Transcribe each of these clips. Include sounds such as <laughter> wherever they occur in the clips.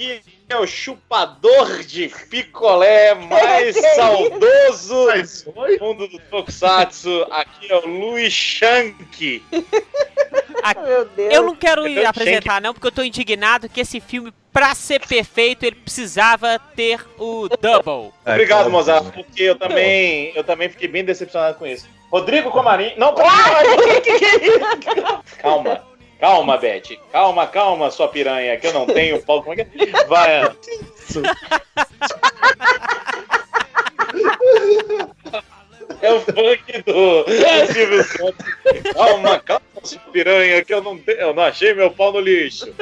Aqui é o chupador de picolé mais <laughs> saudoso do mundo do Tokusatsu. Aqui é o Luiz Shank. Meu Deus. Eu não quero Eu apresentar, não, porque eu tô indignado que esse filme, pra ser perfeito, ele precisava ter o double. Obrigado, Mozart, porque eu também, eu também fiquei bem decepcionado com isso. Rodrigo Comarim. Não, peraí, <laughs> que que é? Calma. Calma, Beth. Calma, calma, sua piranha, que eu não tenho <laughs> pau. Como é que é? Vai, Ana. <laughs> É o funk do Silvio Santos. Calma, calma, sua piranha, que eu não, eu não achei meu pau no lixo.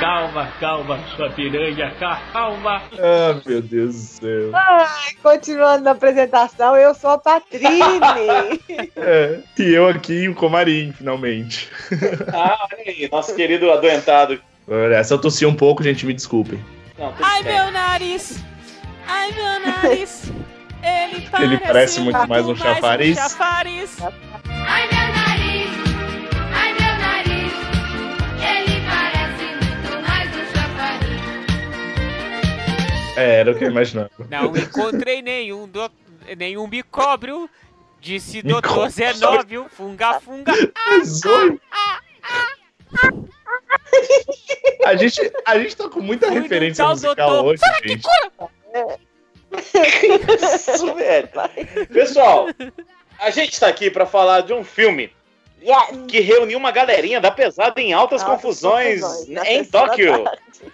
Calma, calma, sua piranha, calma. Ah, meu Deus do céu. Ai, continuando na apresentação, eu sou a Patrine. <laughs> É, e eu aqui, o Comarim, finalmente. Ah, olha aí, nosso querido adoentado. Olha, Essa eu tossi um pouco, gente, me desculpem. Não, Ai, meu nariz! Ai, meu nariz! Ele parece, <laughs> Ele parece muito mais um chafariz. chafariz. Ai meu nariz, ai meu nariz, ele parece muito mais um chafariz. É, era o que eu imaginava. Não encontrei nenhum, do... nenhum micóbrio. Disse doutor. Zenóbio, funga, funga. Zóio. A gente, a gente tá com muita Fui no referência tal musical doutor. hoje, gente. Isso, velho. Pessoal, a gente tá aqui pra falar de um filme que reuniu uma galerinha da pesada em altas Altas confusões confusões, em Tóquio.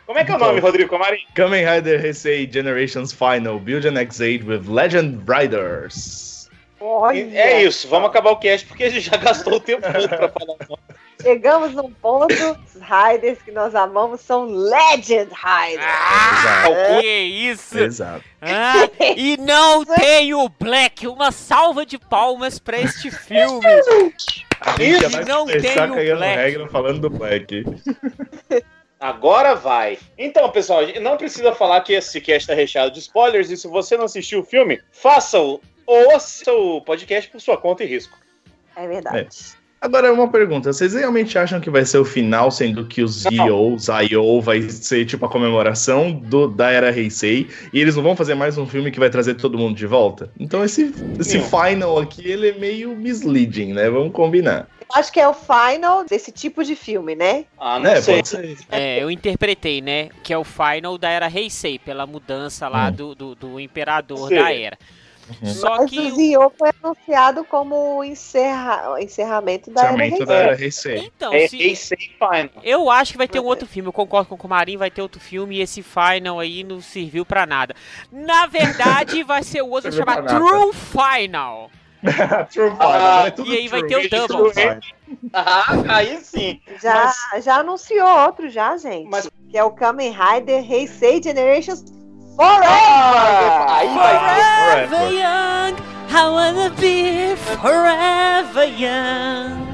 Como é que é o nome, Rodrigo Comarim? Kamen Rider Heisei Generations Final Build an X8 with Legend Riders. Olha, É isso, vamos acabar o cast porque a gente já gastou o tempo todo pra falar o nome. Chegamos num ponto, os Riders que nós amamos são Legend Riders. Ah, Exato. que isso! Exato. Ah, <laughs> e não tem o Black. Uma salva de palmas pra este <laughs> filme. A gente já Isso, não tem o Black. regra falando do Black. <laughs> Agora vai. Então, pessoal, não precisa falar que esse cast tá recheado de spoilers e se você não assistiu o filme, faça-o ou ouça o podcast por sua conta e risco. É verdade. Agora, uma pergunta. Vocês realmente acham que vai ser o final, sendo que o Zio, Zio vai ser tipo a comemoração do, da era Heisei e eles não vão fazer mais um filme que vai trazer todo mundo de volta? Então esse, esse final aqui, ele é meio misleading, né? Vamos combinar. Acho que é o final desse tipo de filme, né? Ah, não É, sei. pode ser. É, eu interpretei, né? Que é o final da era Heisei, pela mudança lá Hum. do, do, do imperador Sim. da era. Uhum. Só Mas que. o Zio foi anunciado como o encerra... encerramento da Encerramento era Heisei. Então, É se, Heisei Final. eu acho que vai ter um outro filme. Eu concordo com o Comarim, vai ter outro filme e esse final aí não serviu pra nada. Na verdade, <laughs> vai ser o outro chamado. True Final. <laughs> True Ah, Final, é tudo e aí vai true. ter o double. Final. Ah, aí sim. Já, já anunciou outro já, gente. Mas- Que é o Kamen Rider Heisei Generations Forever! Aí vai ter. Forever young, I wanna be forever young.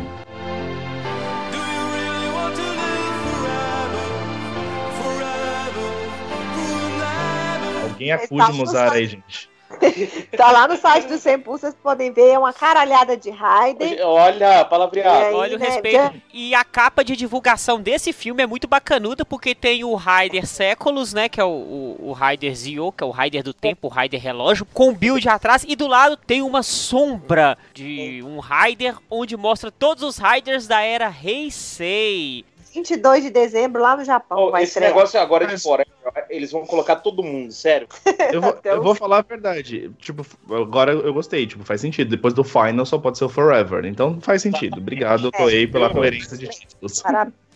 Alguém acude o Mozart aí, gente. <laughs> Tá lá no site do Sempu, vocês podem ver, é uma caralhada de Rider. Olha, palavreado. E aí, Olha o né, respeito. já- E a capa de divulgação desse filme é muito bacanuda, porque tem o Raider Séculos, né? Que é o, o, o Raider Zio, que é o Raider do tempo, o Raider relógio, com build atrás. E do lado tem uma sombra de um Raider, onde mostra todos os Riders da era Heisei. 22 de dezembro, lá no Japão, Oh, vai esse estrear. negócio agora de Mas- fora, eles vão colocar todo mundo, sério. <laughs> Eu vou, Até eu vou falar a verdade. Tipo, agora eu gostei, tipo, faz sentido. Depois do Final só pode ser o Forever. Então faz sentido. Obrigado, Toei, pela coerência de títulos. Parabéns. <laughs>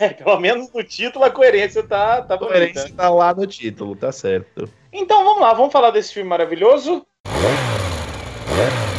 É, pelo menos no título a coerência tá, tá A coerência bonita. tá lá no título, tá certo. Então vamos lá, vamos falar desse filme maravilhoso. Are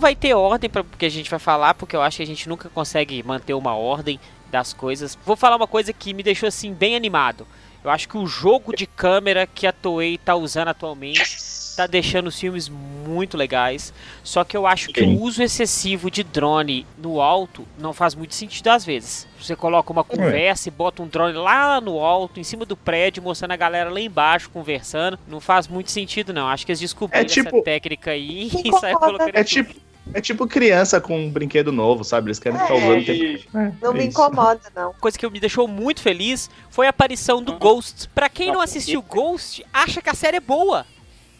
não vai ter ordem para porque a gente vai falar, porque eu acho que a gente nunca consegue manter uma ordem das coisas. Vou falar uma coisa que me deixou assim bem animado. Eu acho que o jogo de câmera que a Toei tá usando atualmente tá deixando os filmes muito legais. Só que eu acho que o uso excessivo de drone no alto não faz muito sentido às vezes. Você coloca uma conversa e bota um drone lá no alto, em cima do prédio, mostrando a galera lá embaixo conversando. Não faz muito sentido, não. Acho que eles descobriram É tipo- essa técnica aí <laughs> e saíram incomoda. colocando É tipo, é tipo criança com um brinquedo novo, sabe? Eles querem ficar É, usando o tempo. E- É, Não é me isso. incomoda, não. coisa que me deixou muito feliz foi a aparição do Ghost. Pra quem não Nossa, assistiu Ghost, acha que a série é boa.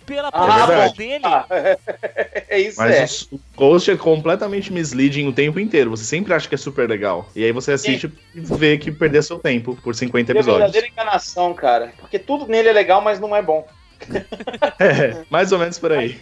Pela Ah, aparição bom. dele. Ah, <laughs> é isso, é. Mas o Ghost é completamente misleading o tempo inteiro. Você sempre acha que é super legal. E aí você assiste e vê que perdeu seu tempo por 50 Ele é episódios. verdadeira enganação, cara. Porque tudo nele é legal, mas não é bom. <laughs> É, mais ou menos por aí.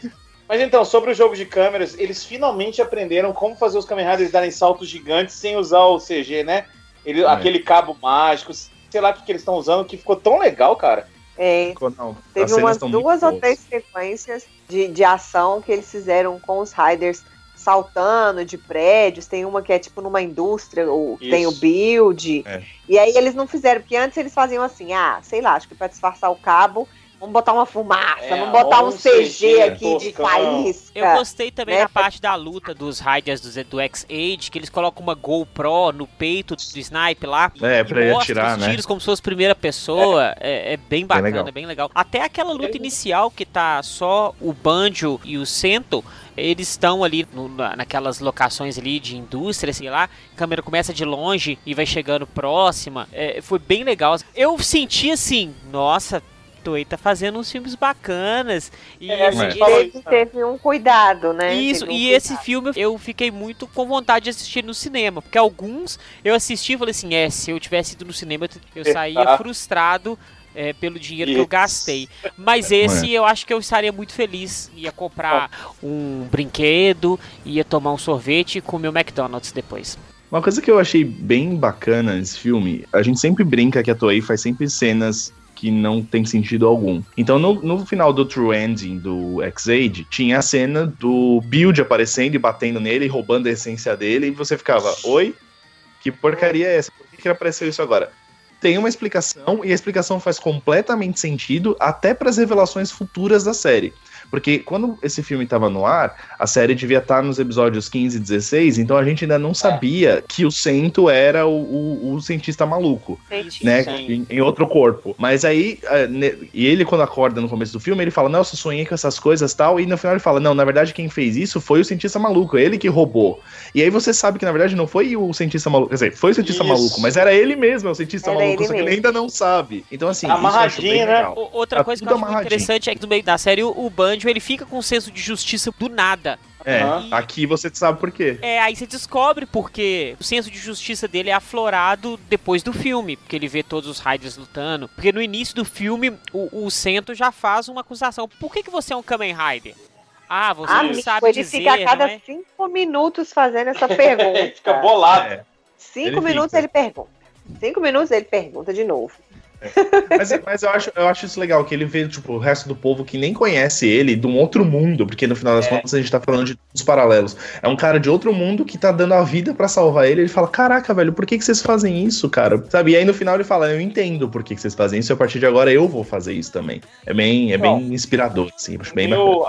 Mas então, sobre o jogo de câmeras, eles finalmente aprenderam como fazer os Kamen Riders darem saltos gigantes sem usar o CG, né? Ele, É. Aquele cabo mágico, sei lá o que, que eles estão usando, que ficou tão legal, cara. É, Não, teve umas duas ou três sequências de, de ação que eles fizeram com os Riders saltando de prédios. Tem uma que é tipo numa indústria, ou Isso. tem o build. É. E aí eles não fizeram, porque antes eles faziam assim, ah, sei lá, acho que pra disfarçar o cabo, vamos botar uma fumaça, É, vamos botar um CG, CG aqui de toscão. faísca. Eu gostei também né? da parte da luta dos Riders do, do X-Age, que eles colocam uma GoPro no peito do snipe lá. É, e pra ele mostra atirar, os né? tiros como se fosse primeira pessoa. É, é bem bacana, legal. é bem legal. Até aquela luta inicial que tá só o Banjo e o Sento. Eles estão ali no- na- naquelas locações ali de indústria, sei lá. A câmera começa de longe e vai chegando próxima. É, foi bem legal. Eu senti assim, nossa, Toei tá fazendo uns filmes bacanas. E É, a esse- esse- Teve, isso, teve um cuidado, né? isso, um e esse cuidado. filme eu fiquei muito com vontade de assistir no cinema, porque alguns eu assisti e falei assim, é, se eu tivesse ido no cinema eu saía frustrado é, pelo dinheiro que eu Isso. gastei. Mas esse eu acho que eu estaria muito feliz, ia comprar um brinquedo, ia tomar um sorvete e comer o McDonald's depois. Uma coisa que eu achei bem bacana nesse filme, a gente sempre brinca que a Toei faz sempre cenas que não tem sentido algum. Então, no, no final do True Ending do X-Aid, tinha a cena do Build aparecendo e batendo nele, roubando a essência dele, e você ficava, oi? Que porcaria é essa? Por que, que apareceu isso agora? Tem uma explicação, e a explicação faz completamente sentido até para as revelações futuras da série. Porque quando esse filme estava no ar, a série devia estar nos episódios 15 e 16, então a gente ainda não sabia que o Sento era o, o- o cientista maluco, né? Sim. Em, em outro corpo. Mas aí, ne- e ele quando acorda no começo do filme, ele fala, nossa, eu sonhei com essas coisas tal, e no final ele fala, não, na verdade quem fez isso foi o cientista maluco, ele que roubou. E aí você sabe que na verdade não foi o cientista maluco, quer dizer, foi o cientista Isso. maluco, mas era ele mesmo, o cientista Era maluco, ele só que ele ainda não sabe. Então assim, Amarradinho, né? legal. Outra Tá coisa que eu acho interessante é que no meio da série o, o Banjo ele fica com um senso de justiça do nada. É, Aham. aqui você sabe por quê. É, aí você descobre porque o senso de justiça dele é aflorado depois do filme, porque ele vê todos os Riders lutando. Porque no início do filme, o, o Sento já faz uma acusação. Por que, que você é um Kamen Rider? Ah, você não Amigo, sabe ele dizer, fica a cada é? cinco minutos fazendo essa pergunta. <laughs> Fica bolado. É. Cinco Ele minutos fica. ele pergunta. Cinco minutos ele pergunta de novo. Mas, mas eu, acho, eu acho isso legal, que ele vê, tipo, o resto do povo que nem conhece ele de um outro mundo, porque no final das É. contas a gente tá falando de dos paralelos. É um cara de outro mundo que tá dando a vida pra salvar ele. Ele fala: Caraca, velho, por que, que vocês fazem isso, cara? Sabe? E aí no final ele fala: Eu entendo por que, que vocês fazem isso, e a partir de agora eu vou fazer isso também. É bem, é bem inspirador, assim, acho bem. Meu,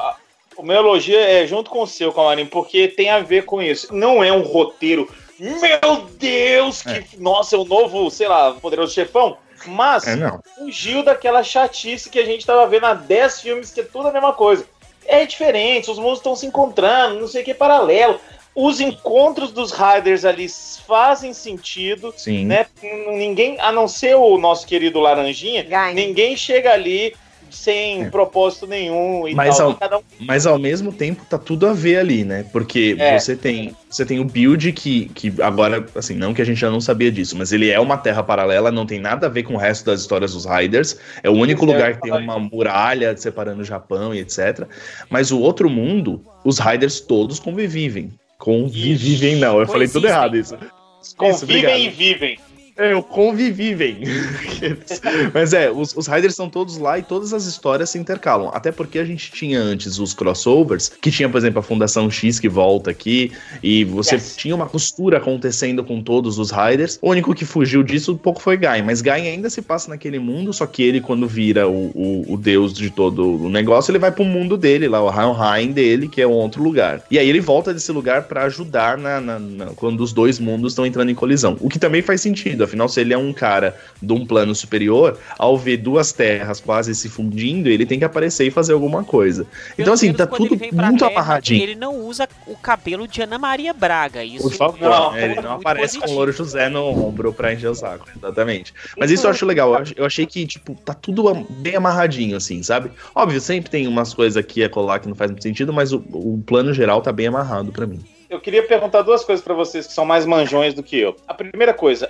o meu elogio é junto com o seu, Camarim, porque tem a ver com isso. Não é um roteiro. Meu Deus, que. Nossa, é o novo, sei lá, poderoso chefão. Mas É, não. fugiu daquela chatice que a gente tava vendo há 10 filmes, que é tudo a mesma coisa. É diferente, os mundos estão se encontrando, não sei o que, paralelo. Os encontros dos Riders ali fazem sentido, Sim. né? Ninguém, a não ser o nosso querido Laranjinha, Gain. ninguém chega ali sem É. propósito nenhum e Mas tal. ao- um Mas ao mesmo tempo tá tudo a ver ali, né? Porque É. você tem você tem o build que, que agora, assim, não que a gente já não sabia disso, mas ele é uma terra paralela, não tem nada a ver com o resto das histórias dos Riders. É o único Pois é, lugar que tem uma muralha separando o Japão e etc. Mas o outro mundo, os Riders todos convivem. Convivem, não. Eu falei tudo Coexistem. errado isso. Isso, convivem obrigado. e vivem. É, eu convivi, bem. <laughs> Mas é, os, os Riders estão todos lá e todas as histórias se intercalam. Até porque a gente tinha antes os crossovers, que tinha, por exemplo, a Fundação X que volta aqui, e você Yes. tinha uma costura acontecendo com todos os Riders. O único que fugiu disso um pouco foi Gain, mas Gain ainda se passa naquele mundo, só que ele, quando vira o, o, o deus de todo o negócio, ele vai pro mundo dele, lá, o Helheim dele, que é um outro lugar. E aí ele volta desse lugar pra ajudar na, na- na- quando os dois mundos estão entrando em colisão. O que também faz sentido, afinal, se ele é um cara de um plano superior, ao ver duas terras quase se fundindo, ele tem que aparecer e fazer alguma coisa. Então, Pelo assim, menos tá tudo muito Terra, amarradinho. Ele não usa o cabelo de Ana Maria Braga. Isso Por favor, Não, né? ele não aparece com o positivo. Louro José no ombro pra encher o saco, exatamente. Mas isso eu acho legal, eu ach- eu achei que, tipo, tá tudo bem amarradinho, assim, sabe? Óbvio, sempre tem umas coisas aqui a colar que não faz muito sentido, mas o, o plano geral tá bem amarrado pra mim. Eu queria perguntar duas coisas pra vocês que são mais manjões do que eu. A primeira coisa,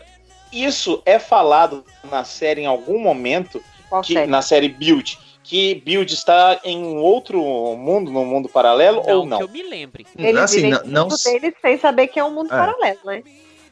isso é falado na série em algum momento, Qual que, série? na série Build, que Build está em um outro mundo, num mundo paralelo Não, ou não? que eu me lembre. Eles assim, vivem não, não tudo deles sem saber que é um mundo É. paralelo, né?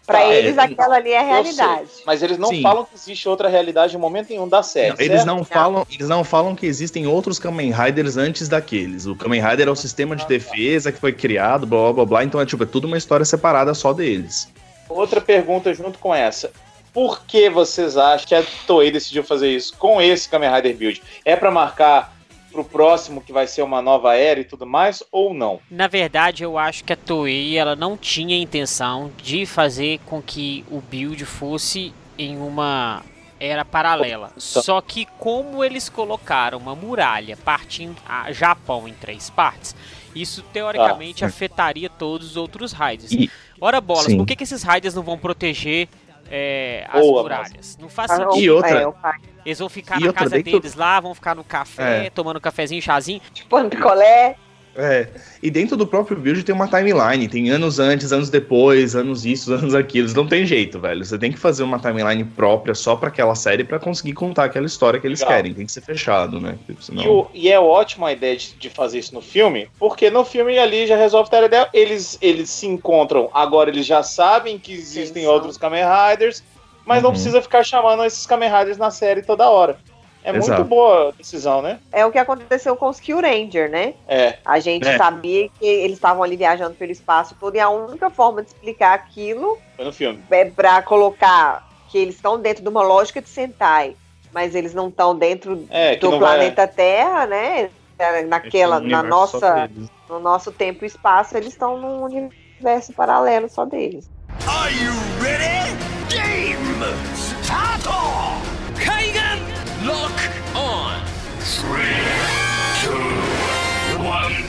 Pra Ah, eles, é, aquela ali é a Eu sei, realidade. mas eles não Sim. falam que existe outra realidade em momento nenhum da série. Não, eles não falam, eles não falam que existem outros Kamen Riders antes daqueles. O Kamen Rider é o sistema de defesa que foi criado, blá blá blá, blá. Então é tipo, é tudo uma história separada só deles. Outra pergunta junto com essa. Por que vocês acham que a Toei decidiu fazer isso com esse Kamen Rider Build? É pra marcar pro próximo que vai ser uma nova era e tudo mais ou não? Na verdade, eu acho que a Toei ela não tinha intenção de fazer com que o build fosse em uma era paralela. Só que como eles colocaram uma muralha partindo a Japão em três partes, isso teoricamente afetaria todos os outros raiders. Ora bolas, Sim. por que, que esses raiders não vão proteger é, as Boa, muralhas? Não faz Ah, sentido. E outra- É. Eles vão ficar E na outra, casa deles lá, vão ficar no café, É. tomando um cafezinho, chazinho. Tipo, no picolé. É, e dentro do próprio build tem uma timeline, tem anos antes, anos depois, anos isso, <laughs> anos aquilo. Não tem jeito, velho. Você tem que fazer uma timeline própria só pra aquela série pra conseguir contar aquela história que eles Legal. querem. Tem que ser fechado, né? Porque Senão... E, o- e é ótima a ideia de, de fazer isso no filme, porque no filme ali já resolve a ideia. Eles, eles se encontram, agora eles já sabem que existem são. outros Kamen Riders, mas não Uhum. precisa ficar chamando esses Kamen Riders na série toda hora. É Exato. muito boa a decisão, né? É o que aconteceu com os Kill Ranger, né? É. A gente É. sabia que eles estavam ali viajando pelo espaço todo e a única forma de explicar aquilo Foi no filme. é pra colocar que eles estão dentro de uma lógica de Sentai, mas eles não estão dentro É, do não vai. planeta Terra, né? Naquela, é na universo só nossa, no nosso tempo e espaço, eles estão num universo paralelo só deles. Are you ready? Game start! Kaigan lock on. Three, two, one.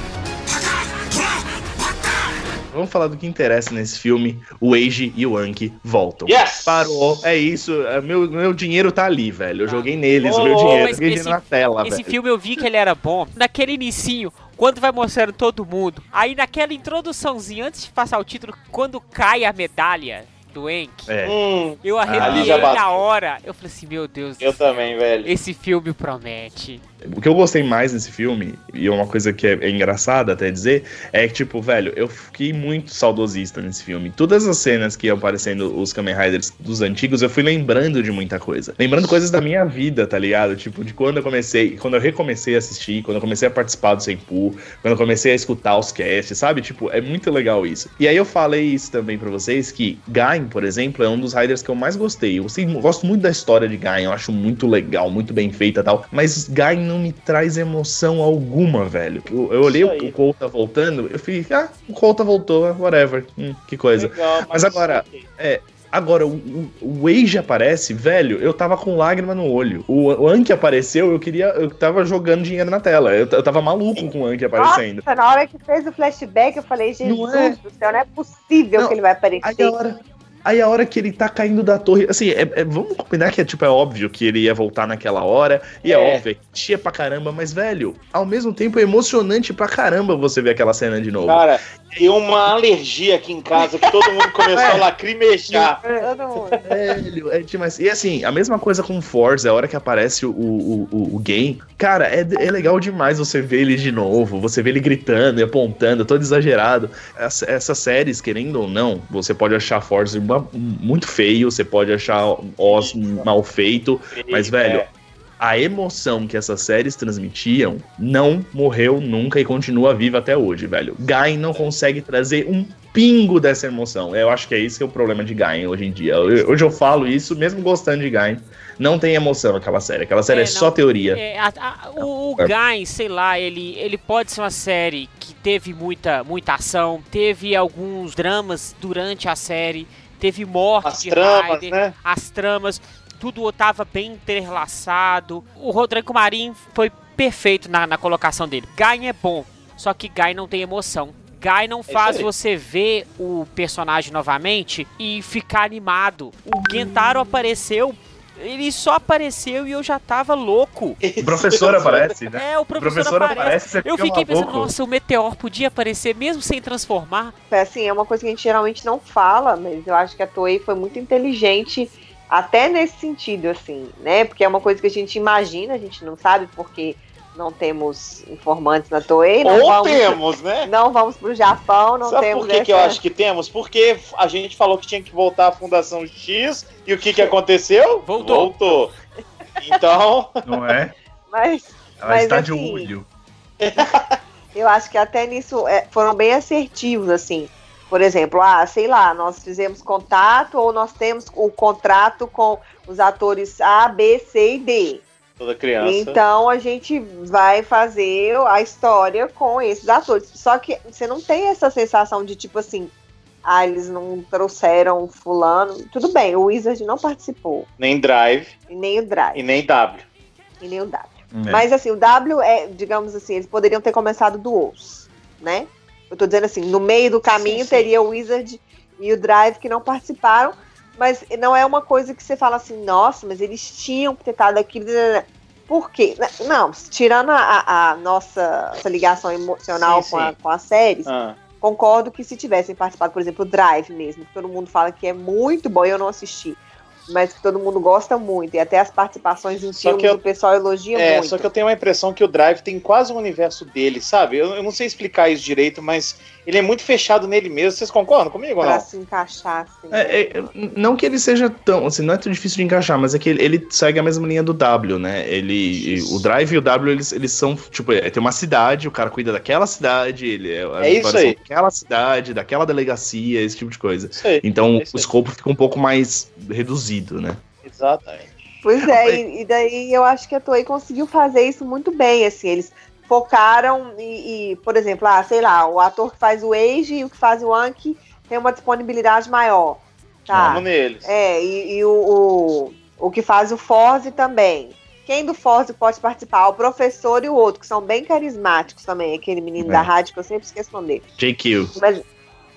Vamos falar do que interessa nesse filme. O Eiji e o Anki voltam. Yes! Parou, é isso. é, Meu, meu dinheiro tá ali, velho. Eu Tá. joguei neles o Oh, meu dinheiro. Joguei esse- na tela, Esse velho. filme eu vi que ele era bom. Naquele inicinho, quando vai mostrando todo mundo. Aí naquela introduçãozinha, antes de passar o título, quando cai a medalha do Enk, É. Hum, eu arrepiei bateu. na hora. Eu falei assim, meu Deus do eu céu, também, velho. Esse filme promete. O que eu gostei mais nesse filme, e é uma coisa que é, é engraçada até dizer, é que, tipo, velho, eu fiquei muito saudosista nesse filme. Todas as cenas que iam aparecendo os Kamen Riders dos antigos, eu fui lembrando de muita coisa. Lembrando coisas da minha vida, tá ligado? Tipo, de quando eu comecei, quando eu recomecei a assistir, quando eu comecei a participar do Senpu, quando eu comecei a escutar os casts, sabe? Tipo, é muito legal isso. E aí eu falei isso também pra vocês, que Gain, por exemplo, é um dos Riders que eu mais gostei. Eu gostei- gosto muito da história de Gain, eu acho muito legal, muito bem feita e tal. Mas Gain não me traz emoção alguma, velho. Eu, eu olhei o, Cole tá voltando, eu fiquei, ah, o Cole tá voltou, whatever. Hum, que coisa. Legal, Mas agora- ok. Agora, o, o, o Age aparece, velho, eu tava com lágrima no olho. O, o Anki apareceu, eu queria. Eu tava jogando dinheiro na tela. Eu, eu tava maluco com o Anki aparecendo. Nossa, na hora que fez o flashback, eu falei, Jesus Não é? do céu, não é possível Não, que ele vai aparecer. Aí hora. Aí a hora que ele tá caindo da torre, assim, é- é- vamos combinar que é, tipo, é óbvio que ele ia voltar naquela hora, e é, É. óbvio, é tia pra caramba, mas, velho, ao mesmo tempo é emocionante pra caramba você ver aquela cena de novo. Cara, Deu uma alergia aqui em casa que todo mundo começou a lacrimejar. Mundo. Velho, é demais. E assim, a mesma coisa com o Forza, a hora que aparece o, o, o, o game, cara, é, é legal demais você ver ele de novo, você vê ele gritando e apontando, todo exagerado. Essa- essas séries, querendo ou não, você pode achar Forza uma- muito feio, você pode achar Oz mal feito, mas, velho, É. a emoção que essas séries transmitiam não morreu nunca e continua viva até hoje, velho. Gain não consegue trazer um pingo dessa emoção. Eu acho que é isso que é o problema de Gain hoje em dia. Eu- hoje eu falo isso, mesmo gostando de Gain, não tem emoção aquela série. Aquela série é, É, só não. teoria. É, a- a- o, o É. Guy, sei lá, ele, ele pode ser uma série que teve muita, muita ação, teve alguns dramas durante a série, teve morte As de tramas, Ryder, né? as tramas, tudo estava bem interlaçado. O Rodrigo Marim foi perfeito na, na colocação dele. Guy é bom, só que Guy não tem emoção. Guy não faz aí. você ver o personagem novamente e ficar animado. O Gentaro apareceu, ele só apareceu e eu já tava louco. <laughs> O professor aparece, né? É, o professor, professor aparece. aparece, você eu fica fiquei pensando, maluco. nossa, o meteor podia aparecer mesmo sem transformar. É, Assim, é uma coisa que a gente geralmente não fala, mas eu acho que a Toei foi muito inteligente até nesse sentido, assim, né? Porque é uma coisa que a gente imagina, a gente não sabe porque não temos informantes na Toei, não Ou vamos, temos, né? <laughs> não vamos pro Japão, não Sabe temos por que, que eu essa- acho que temos? Porque a gente falou que tinha que voltar à Fundação X e o que, que <laughs> aconteceu? Voltou. Voltou. Então, <laughs> Não é? Mas Ela Mas, está de assim, olho. eu acho que até nisso é, foram bem assertivos, assim. Por exemplo, ah, sei lá, nós fizemos contato ou nós temos o contrato com os atores A, B, C e D. toda criança. Então a gente vai fazer a história com esses atores. Só que você não tem essa sensação de tipo assim, ah, eles não trouxeram fulano. Tudo bem, o Wizard não participou. Nem Drive E nem o Drive, e nem W. e nem o W. É. Mas assim, o W é, digamos assim, eles poderiam ter começado do Os, né? Eu tô dizendo assim, no meio do caminho Sim, sim. teria o Wizard e o Drive que não participaram, mas não é uma coisa que você fala assim, nossa, mas eles tinham que ter estado aqui. Por quê? Não, tirando a, a- nossa ligação emocional Sim, com, a, com as séries, Ah, concordo que se tivessem participado, por exemplo, o Drive mesmo, que todo mundo fala que é muito bom, eu não assisti. Mas que todo mundo gosta muito, e até as participações em Só filmes eu- o pessoal elogia É, muito. só que eu tenho uma impressão que o Drive tem quase um universo dele, sabe? Eu, eu não sei explicar isso direito, mas ele é muito fechado nele mesmo. Vocês concordam comigo Pra não? se encaixar, assim. É, é, não que ele seja tão, assim, não é tão difícil de encaixar, mas é que ele, ele segue a mesma linha do W, né? Ele, o Drive e o W, eles, eles são, tipo, é, tem uma cidade, o cara cuida daquela cidade, ele é, É isso aí. daquela cidade, daquela delegacia, esse tipo de coisa. Isso aí. Então É isso o escopo fica um pouco mais reduzido, né? Exatamente. Pois é, e, e daí eu acho que a Toei conseguiu fazer isso muito bem, assim, eles focaram e, e, por exemplo, ah, sei lá, o ator que faz o Age e o que faz o Anki tem uma disponibilidade maior, tá? Vamos neles. É, e, e o, o, o que faz o Forze também. Quem do Forze pode participar? O professor e o outro, que são bem carismáticos também, aquele menino É. da rádio que eu sempre esqueço o nome. JQ. Mas,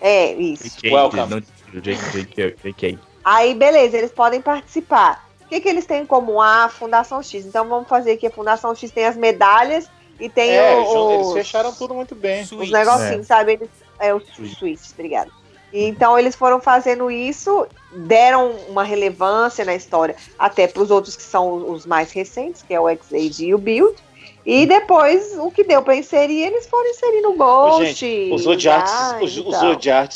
é, isso. JK, Welcome. não, JK, JK. Aí, beleza, eles podem participar. O que, que eles têm em comum? Ah, a Fundação X. Então vamos fazer aqui. A Fundação X tem as medalhas e tem É, o- eles os, fecharam tudo muito bem. os Suítes. negocinhos, sabe? Eles, é, os suítes, obrigada. E Então eles foram fazendo isso, deram uma relevância na história, até para os outros que são os mais recentes, que é o X-Aid e o Build. E depois, o que deu para inserir, eles foram inserindo o Ghost. Gente, os Zodiartes, ah, os, os então.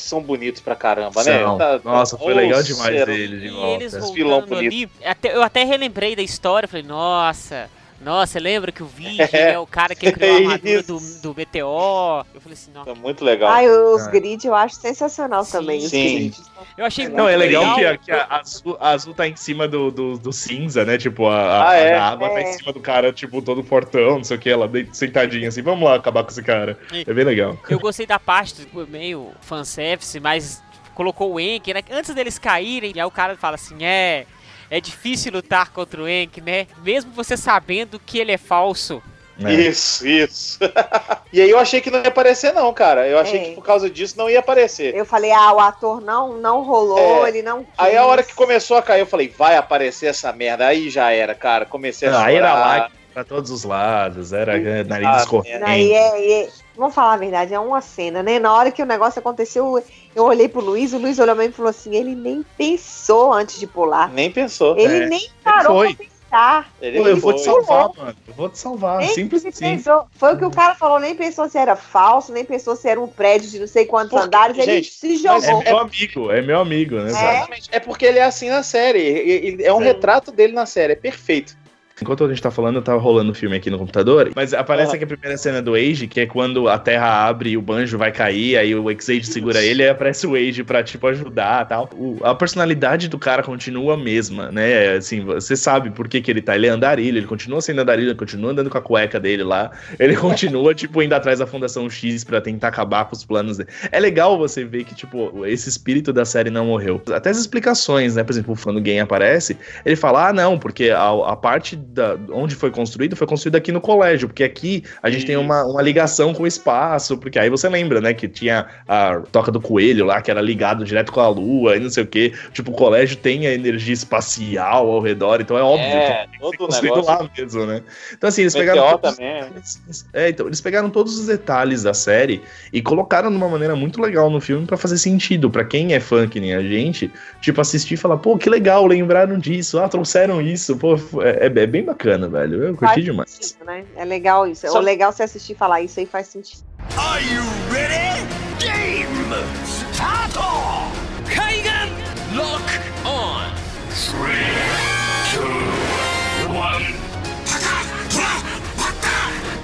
São bonitos pra caramba, né? São. Tá- Nossa, foi legal demais céu. ele de E volta. eles vilão bonito. ali, até- eu até relembrei da história, falei, nossa, nossa, lembra que o Vig É. é o cara que criou a armadura do, do Meteor? Eu falei assim, nossa, Tá muito legal. Ai, os É. grid eu acho sensacional Sim. também. os Sim. grids. eu achei muito Não, é legal, que, a, legal. que a azul, a azul tá em cima do, do, do cinza, né? Tipo, a, a, Ah, é? a água tá É. em cima do cara, tipo, todo fortão, não sei o que, ela sentadinha assim, vamos lá acabar com esse cara. É bem legal. Eu gostei da parte tipo, meio fanservice, mas colocou o Enk, né? Antes deles caírem, aí o cara fala assim, é... É difícil lutar contra o Enk, né? Mesmo você sabendo que ele é falso. né? Isso, isso. <laughs> e aí eu achei que não ia aparecer, não, cara. Eu achei É. que por causa disso não ia aparecer. Eu falei, ah, o ator não, não rolou, É. ele não quis. Aí a hora que começou a cair, eu falei, vai aparecer essa merda. Aí já era, cara. Comecei a chorar. aí era lá pra todos os lados, era nariz Ah, escorrendo. Aí é, é- vamos falar a verdade, é uma cena, né? Na hora que o negócio aconteceu, eu olhei pro Luiz, o Luiz olhou pra mim e falou assim: ele nem pensou antes de pular. Nem pensou. Ele É, nem parou foi. pra pensar. Ele Pô, eu vou te salvar, mano. Eu vou te salvar. Nem Simples assim. pensou. Foi o que o cara falou, nem pensou se era falso, nem pensou se era um prédio de não sei quantos Porque, andares, ele gente, se mas É jogou. meu amigo, é meu amigo, né? cara? Exatamente. É porque ele é assim na série. É um Sim. retrato dele na série. É perfeito. Enquanto a gente tá falando, tá rolando o filme aqui no computador, mas aparece Aham. aqui a primeira cena do Age, que é quando a terra abre e o banjo vai cair, aí o X-Age segura ele, aí aparece o Age pra, tipo, ajudar e tal. O- a personalidade do cara continua a mesma, né? Assim, você sabe por que que ele tá. Ele é andarilho, ele continua sendo andarilho, ele continua andando com a cueca dele lá, ele <laughs> continua, tipo, indo atrás da Fundação X pra tentar acabar com os planos dele. É legal você ver que, tipo, esse espírito da série não morreu. Até as explicações, né? Por exemplo, quando o Gen aparece, ele fala: ah, não, porque a, a parte da, onde foi construído foi construído aqui no colégio, porque aqui a gente tem uma, uma ligação com o espaço, porque aí você lembra, né, que tinha a toca do coelho lá, que era ligado direto com a lua e não sei o quê. Tipo, o colégio tem a energia espacial ao redor, então é óbvio É, que todo construído negócio. lá mesmo, né? Então, assim, eles pegaram. todos- também. é, então, eles pegaram todos os detalhes da série e colocaram de uma maneira muito legal no filme pra fazer sentido. Pra quem é fã que nem a gente, tipo, assistir e falar, pô, que legal, lembraram disso, ah, trouxeram isso, pô, é, é bem bacana, velho. Eu curti Faz demais. sentido, né? É legal isso. Só- É legal você assistir e falar isso aí faz sentido. Are you ready? Game start! lock on. Three, two, one.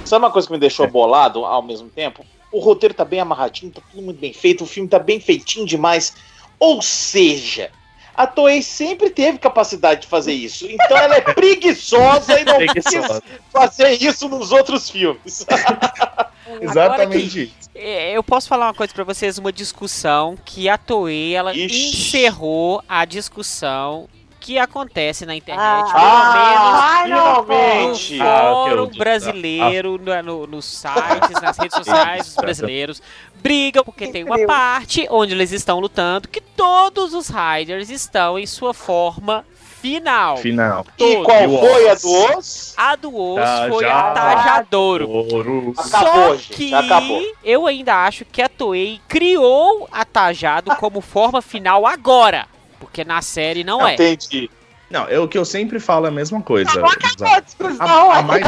Sabe uma coisa que me deixou bolado ao mesmo tempo? O roteiro tá bem amarradinho, tá tudo muito bem feito, o filme tá bem feitinho demais. Ou seja, a Toei sempre teve capacidade de fazer isso. Então ela é <laughs> preguiçosa e não quis Preguiçosa. fazer isso nos outros filmes. <laughs> Exatamente isso. É, Eu posso falar uma coisa pra vocês, uma discussão que a Toei ela Ixi. encerrou a discussão que acontece na internet, Ah, pelo menos finalmente! no Ah, ok, fórum eu- brasileiro, no, no- nos sites, nas redes sociais dos brasileiros, brigam porque tem uma parte onde eles estão lutando que todos os Riders estão em sua forma final. Final. E Todos. qual E foi a do Oz? A do Osso foi a Tajado. Tajadouro. Acabou, Só gente, que acabou. eu ainda acho que a Toei criou a Tajado como forma final agora. Porque na série não é. Entendi. Não, é o que eu sempre falo é a mesma coisa. Acabou a discussão, A, a ué. mais.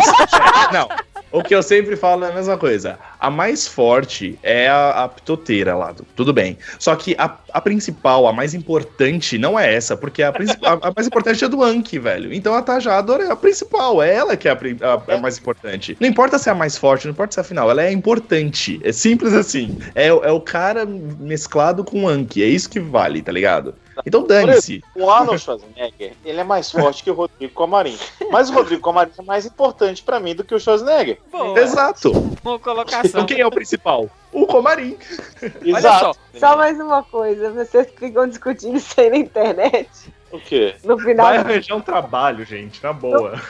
Não, o que eu sempre falo é a mesma coisa. A mais forte é a, a pitoteira lá. do- Tudo bem. Só que a, a principal, a mais importante, não é essa, porque a, a- a mais importante é do Anki, velho. Então a Tajador é a principal, é ela que é a, pri- a- a mais importante. Não importa se é a mais forte, não importa se é a final, ela é importante. É simples assim. É, é o cara mesclado com o Anki, é isso que vale, tá ligado? Então dane-se. O Arnold Schwarzenegger, ele é mais forte que o Rodrigo Comarim. Mas o Rodrigo Comarim é mais importante pra mim do que o Schwarzenegger. Boa, Exato. boa colocação. Então quem é o principal? O Comarim. Olha Exato. Só mais uma coisa, vocês ficam discutindo isso aí na internet. O quê? No final Vai arranjar um trabalho, gente, na boa.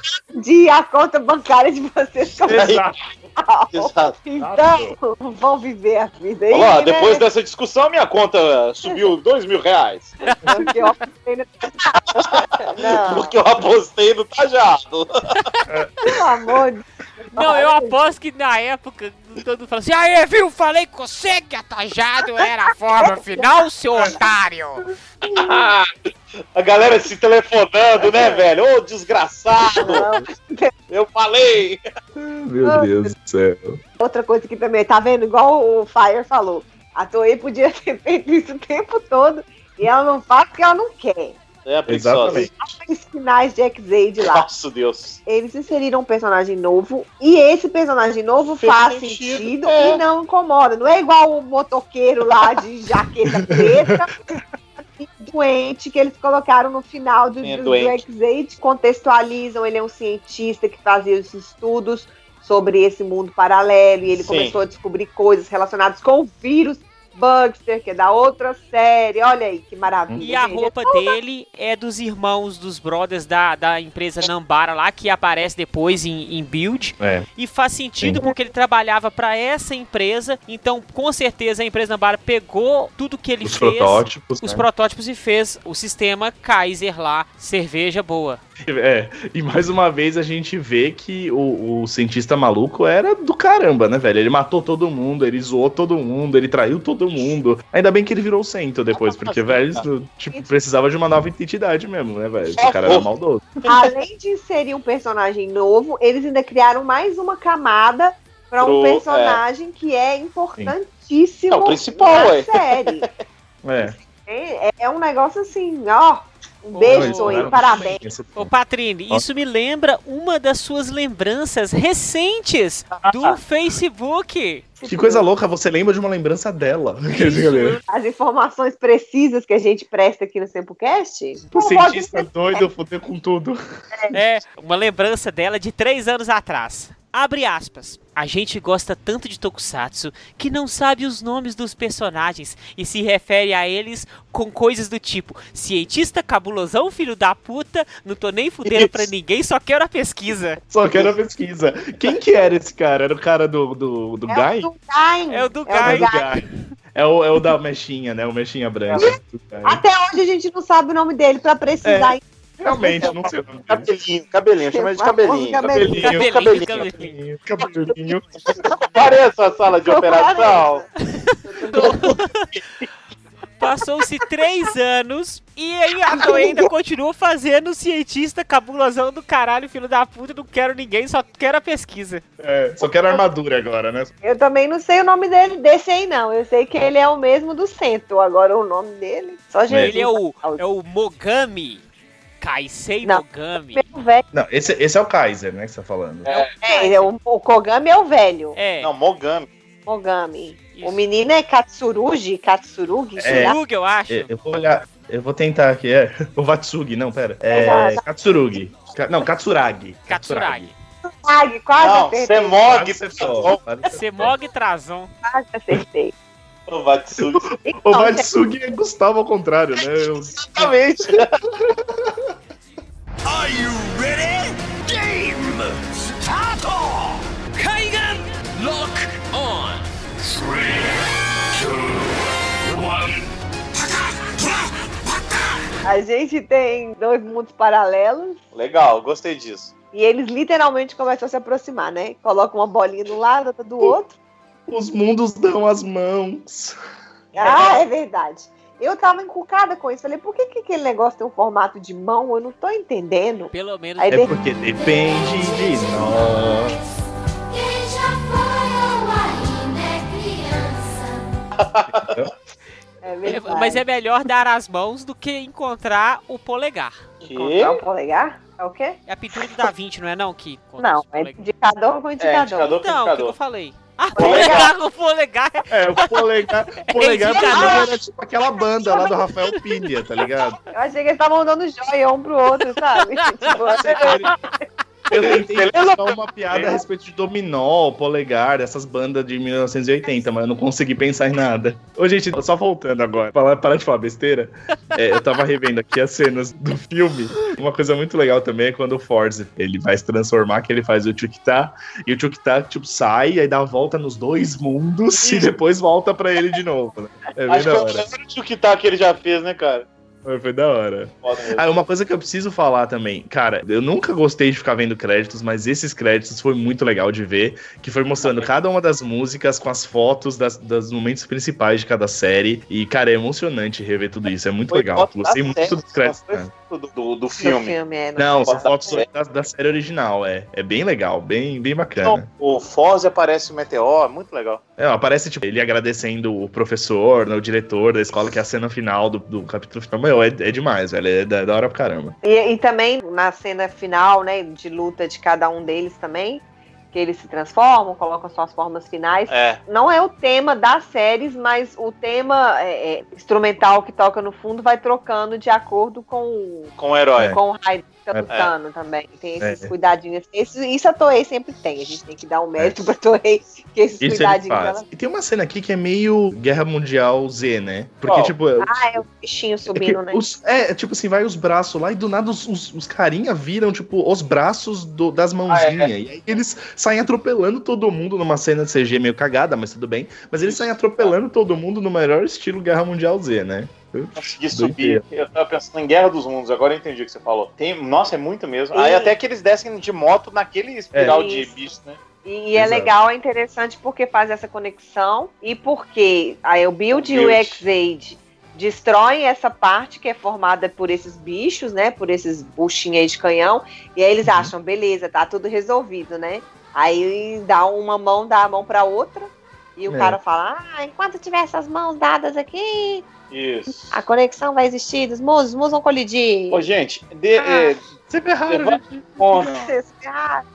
dia, a conta bancária de vocês Exato. <laughs> Exato. Então, vão viver a vida aí. Olha lá, né? depois dessa discussão, minha conta subiu dois mil reais. Porque eu apostei no- Não, <laughs> Porque eu apostei no Tajado. pelo amor de Não, eu aposto que na época todo mundo falou assim: Aê, viu? Falei com você que a Tajado era a forma final, seu otário. <laughs> A galera se telefonando, né, velho? Ô, desgraçado! Eu falei! Meu Deus do céu. Outra coisa que também, tá vendo? Igual o Fire falou. A Toei podia <laughs> ter feito isso o tempo todo e ela não faz porque ela não quer. É, preguiçosa. Exatamente. Os finais de X-Aid lá. Nossa, Deus. Eles inseriram um personagem novo e esse personagem novo Fez faz sentido, sentido, é. e não incomoda. Não é igual o motoqueiro lá de jaqueta <laughs> preta. doente que eles colocaram no final do, é do, do. X-Aid, contextualizam, ele é um cientista que fazia os estudos sobre esse mundo paralelo e ele Sim. começou a descobrir coisas relacionadas com o vírus Bugster, que é da outra série. Olha aí que maravilha. E a gente. roupa dele é dos irmãos dos brothers da, da empresa Nambara lá, que aparece depois em, em Build. É. E faz sentido Sim. porque ele trabalhava pra essa empresa. Então, com certeza, a empresa Nambara pegou tudo que ele Os fez. protótipos. Os né? protótipos e fez o sistema Kaiser lá, cerveja boa. É, e mais uma vez a gente vê que o, o cientista maluco era do caramba, né, velho? Ele matou todo mundo, ele zoou todo mundo, ele traiu todo mundo. Ainda bem que ele virou o centro depois, porque, <laughs> velho, isso, tipo, precisava de uma nova identidade mesmo, né, velho? O cara era maldoso. Além de inserir um personagem novo, eles ainda criaram mais uma camada para um Pro- personagem que é importantíssimo É o principal, na ué. série. <laughs> É. É, é um negócio assim, ó. Um beijo, falaram parabéns. Ô, ponto. Patrine, isso me lembra uma das suas lembranças recentes do Facebook. Que coisa louca, você lembra de uma lembrança dela. <laughs> As informações precisas que a gente presta aqui no Sempocast. O cientista doido fudeu com tudo. É, uma lembrança dela de três anos atrás. Abre aspas. A gente gosta tanto de Tokusatsu que não sabe os nomes dos personagens e se refere a eles com coisas do tipo cientista cabulosão, filho da puta, não tô nem fudendo pra ninguém, só quero a pesquisa. Só quero a pesquisa. Quem que era esse cara? Era o cara do, do, do É Guy? o do. É o do É Guy. É do o. Guy. É o, é o da mechinha, né? O mechinha branca. Do. Até hoje a gente não sabe o nome dele pra precisar. Realmente, não sei dele. Cabelinho, cabelinho, chama de cabelinho. Cabelinho. Cabelinho, Cabelinho, cabelinho, <laughs> cabelinho. Pareça a sala de operação. <laughs> Passou-se três anos e aí a Toei ainda continua fazendo cientista cabulosão do caralho, filho da puta, não quero ninguém, só quero a pesquisa. É, só quero armadura agora, né? Eu também não sei o nome dele desse aí, não. Eu sei que ele é o mesmo do centro. Agora o nome dele. Só Jesus. Ele é o, é o Mogami. Kaisei Não. Mogami. O velho. Não, esse, esse é o Kaiser, né, que você tá falando. É, É, ele é o, o Kogami é o velho. É, não, Mogami. Mogami. Isso. O menino é Katsurugi, Katsurugi. Suruga, eu acho. É, Eu vou olhar, eu vou tentar aqui, é. <laughs> O Vatsugi, não, pera. É. Exato. Katsurugi. Ka- Não, Katsuragi. Katsuragi. Ai, quase Não, acertei. Semog. Semog Trazon. Quase acertei. O Vatsugi. O Então, Vatsugi é Gustavo ao contrário, né? Eu- Exatamente. <laughs> Are you ready? Game! Start! Kaigan! Lock on! Three, two, one. a gente tem dois mundos paralelos. Legal, gostei disso. E eles literalmente começam a se aproximar, né? Colocam uma bolinha do lado, outra do outro. Os mundos dão as mãos. Ah, é verdade. Eu tava encucada com isso. Falei, por que, que aquele negócio tem um formato de mão? Eu não tô entendendo. Pelo menos. Aí É de- porque depende de nós. Quem já foi ou ainda é criança? <laughs> É É, verdade. mas é melhor dar as mãos do que encontrar o polegar. Que? Encontrar o polegar? É o quê? É a pintura do Da Vinci, não é não? Que Não, é indicador com É, indicador. indicador com Não, o que, eu indicador. falei? Ah, polegar com polegar. É, o polegar, <laughs> polegar pra indicador. mim era tipo aquela banda lá do Rafael Pilha, tá ligado? Eu achei que eles estavam dando joia um pro outro, sabe? <laughs> tipo, Eu tentei uma piada a respeito de dominó, polegar, essas bandas de 1980, mas eu não consegui pensar em nada. Ô, gente, só voltando agora, parar, parar de falar besteira. é, eu tava revendo aqui as cenas do filme. Uma coisa muito legal também é quando o Forze ele vai se transformar, que ele faz o Chukita, e o Chukita, tipo, sai, aí dá a volta nos dois mundos e depois volta pra ele de novo. Né? É Acho que é o primeiro Chukita que ele já fez, né, cara? Foi, foi da hora. Ah, uma coisa que eu preciso falar também, cara, eu nunca gostei de ficar vendo créditos, mas esses créditos foi muito legal de ver, que foi mostrando cada uma das músicas com as fotos das, dos momentos principais de cada série. E, cara, é emocionante rever tudo isso, é muito Foi legal. Gostei muito série, dos créditos. cara. Do, do, do do filme. filme, é. Não, são Foto da fotos série. da, da série original, é. É bem legal, bem, bem bacana. Então, o Foz aparece o Meteor, muito legal. É, aparece, tipo, ele agradecendo o professor, né, o diretor da escola, que é a cena final do, do capítulo final. Meu, é, é demais, velho. É da, da hora pra caramba. E, e também na cena final, né, de luta de cada um deles também, que eles se transformam, colocam suas formas finais. É. Não é o tema das séries, mas o tema é, é, instrumental que toca no fundo vai trocando de acordo com, o- Com o herói. Com o Raiden. Fica lutando também. Tem esses É. cuidadinhos. Esse, isso a Toei sempre tem. A gente tem que dar um mérito pra Toei, que esses Isso cuidadinhos ela. E tem uma cena aqui que é meio Guerra Mundial Z, né? Porque, Qual? tipo, Ah, é o bichinho É, que subindo, né? os- é, tipo assim, vai os braços lá e do nada os, os, os carinha viram, tipo, os braços do- das mãozinhas. Ah, é. E aí eles saem atropelando todo mundo numa cena de CG meio cagada, mas tudo bem. Mas eles saem atropelando todo mundo no melhor estilo Guerra Mundial Z, né? Consegui subir. Eu tava pensando em Guerra dos Mundos, agora eu entendi o que você falou. Tem, nossa, é muito mesmo. Aí até que eles descem de moto naquele espiral É. de bicho, né? E é Exato. legal, é interessante porque faz essa conexão e porque aí o Build e o. X-Aid destroem essa parte que é formada por esses bichos, né? Por esses buchinhos aí de canhão. E aí eles Uhum. acham, beleza, tá tudo resolvido, né? Aí dá uma mão, dá a mão pra outra. E o É. cara fala: Ah, enquanto tiver essas mãos dadas aqui, Isso. a conexão vai existir, os mus, os vão colidir. Ô, gente, de- Ah. é, Você ferraram, levando, gente. em conta,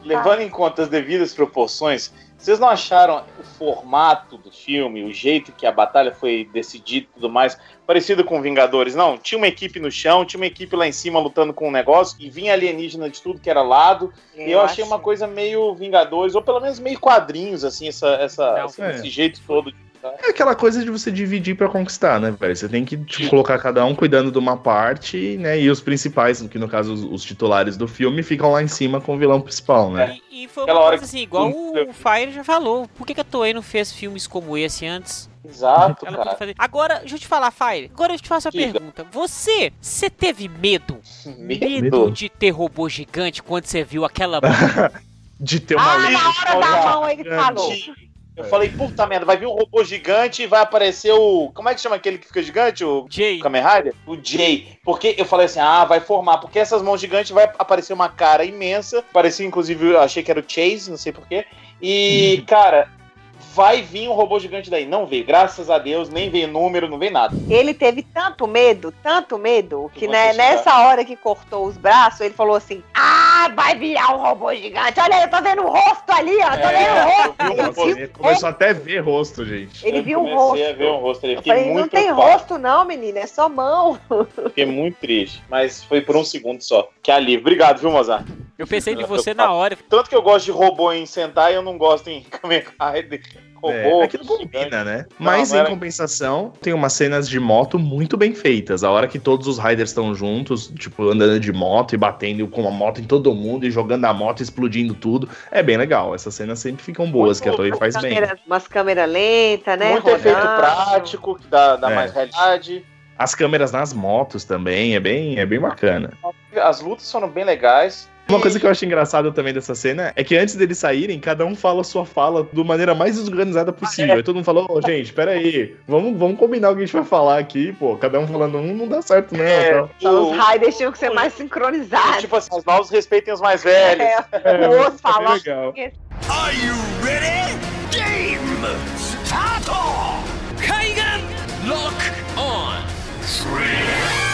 levando em conta as devidas proporções, vocês não acharam o formato do filme, o jeito que a batalha foi decidida e tudo mais, parecido com Vingadores? Não, tinha uma equipe no chão, tinha uma equipe lá em cima lutando com um negócio, e vinha alienígena de tudo que era lado, E eu achei acho- uma coisa meio Vingadores, ou pelo menos meio quadrinhos, assim, essa, essa, Não. esse, É. esse jeito todo. É aquela coisa de você dividir pra conquistar, né, velho? Você tem que tipo, colocar cada um cuidando de uma parte, né? E os principais, que no caso os, os titulares do filme, ficam lá em cima com o vilão principal, né? E, e foi uma hora coisa que assim, igual o Fire já falou. Por que, que a Toei não fez filmes como esse antes? Exato, Ela cara. fazer. Agora, deixa eu te falar, Fire. Agora eu te faço a Diga. pergunta. Você, você teve medo? Medo Medo. de ter robô gigante quando você viu aquela <laughs> De ter uma Ah, lei. na hora da mão ele falou. Eu falei, puta merda, vai vir um robô gigante e vai aparecer o. Como é que chama aquele que fica gigante? O Jay? Kamen Rider? O Jay. Porque eu falei assim, ah, vai formar, porque essas mãos gigantes vai aparecer uma cara imensa. Parecia, inclusive, eu achei que era o Chase, não sei porquê. E, cara, vai vir um robô gigante daí. Não veio, graças a Deus, nem veio número, não veio nada. Ele teve tanto medo, tanto medo, que né, nessa hora que cortou os braços, ele falou assim: Ah, vai virar um robô gigante. Olha, eu tô vendo o rosto ali, ó. Tô vendo o rosto. É, rosto. ele começou até a ver rosto, gente. Ele Eu viu o rosto. a ver um rosto ali. Eu falei, muito não tem preocupado. rosto, não, menina, é só mão. <laughs> Fiquei muito triste. Mas foi por um segundo só. Que alívio. Obrigado, viu, Mozart? Eu pensei em Eu você preocupado. na hora. Tanto que eu gosto de robô em Sentai, eu não gosto em <laughs> Kamen Rider. Robô. É, aquilo combina, né? Mas não em era- compensação, tem umas cenas de moto muito bem feitas. A hora que todos os riders estão juntos, tipo, andando de moto e batendo com a moto em todo mundo e jogando a moto, explodindo tudo. É bem legal. Essas cenas sempre ficam boas, Muito que a Toei faz bem. Câmeras- umas câmeras lentas, né? Muito efeito rodando. prático, que dá, dá É. mais realidade. As câmeras nas motos também, é bem, é bem bacana. As lutas foram bem legais. Uma coisa que eu acho engraçada também dessa cena é que antes deles saírem, cada um fala a sua fala de maneira mais desorganizada possível. Aí todo mundo falou, ô gente, peraí, vamos, vamos combinar o que a gente vai falar aqui, pô. Cada um falando um não dá certo, não. É. Então, o- os riders tinham que ser mais sincronizados. Tipo assim, os novos respeitem os mais velhos. É, <laughs> É, o fala. legal. Are you ready? Game start! Kaigan lock on. Three,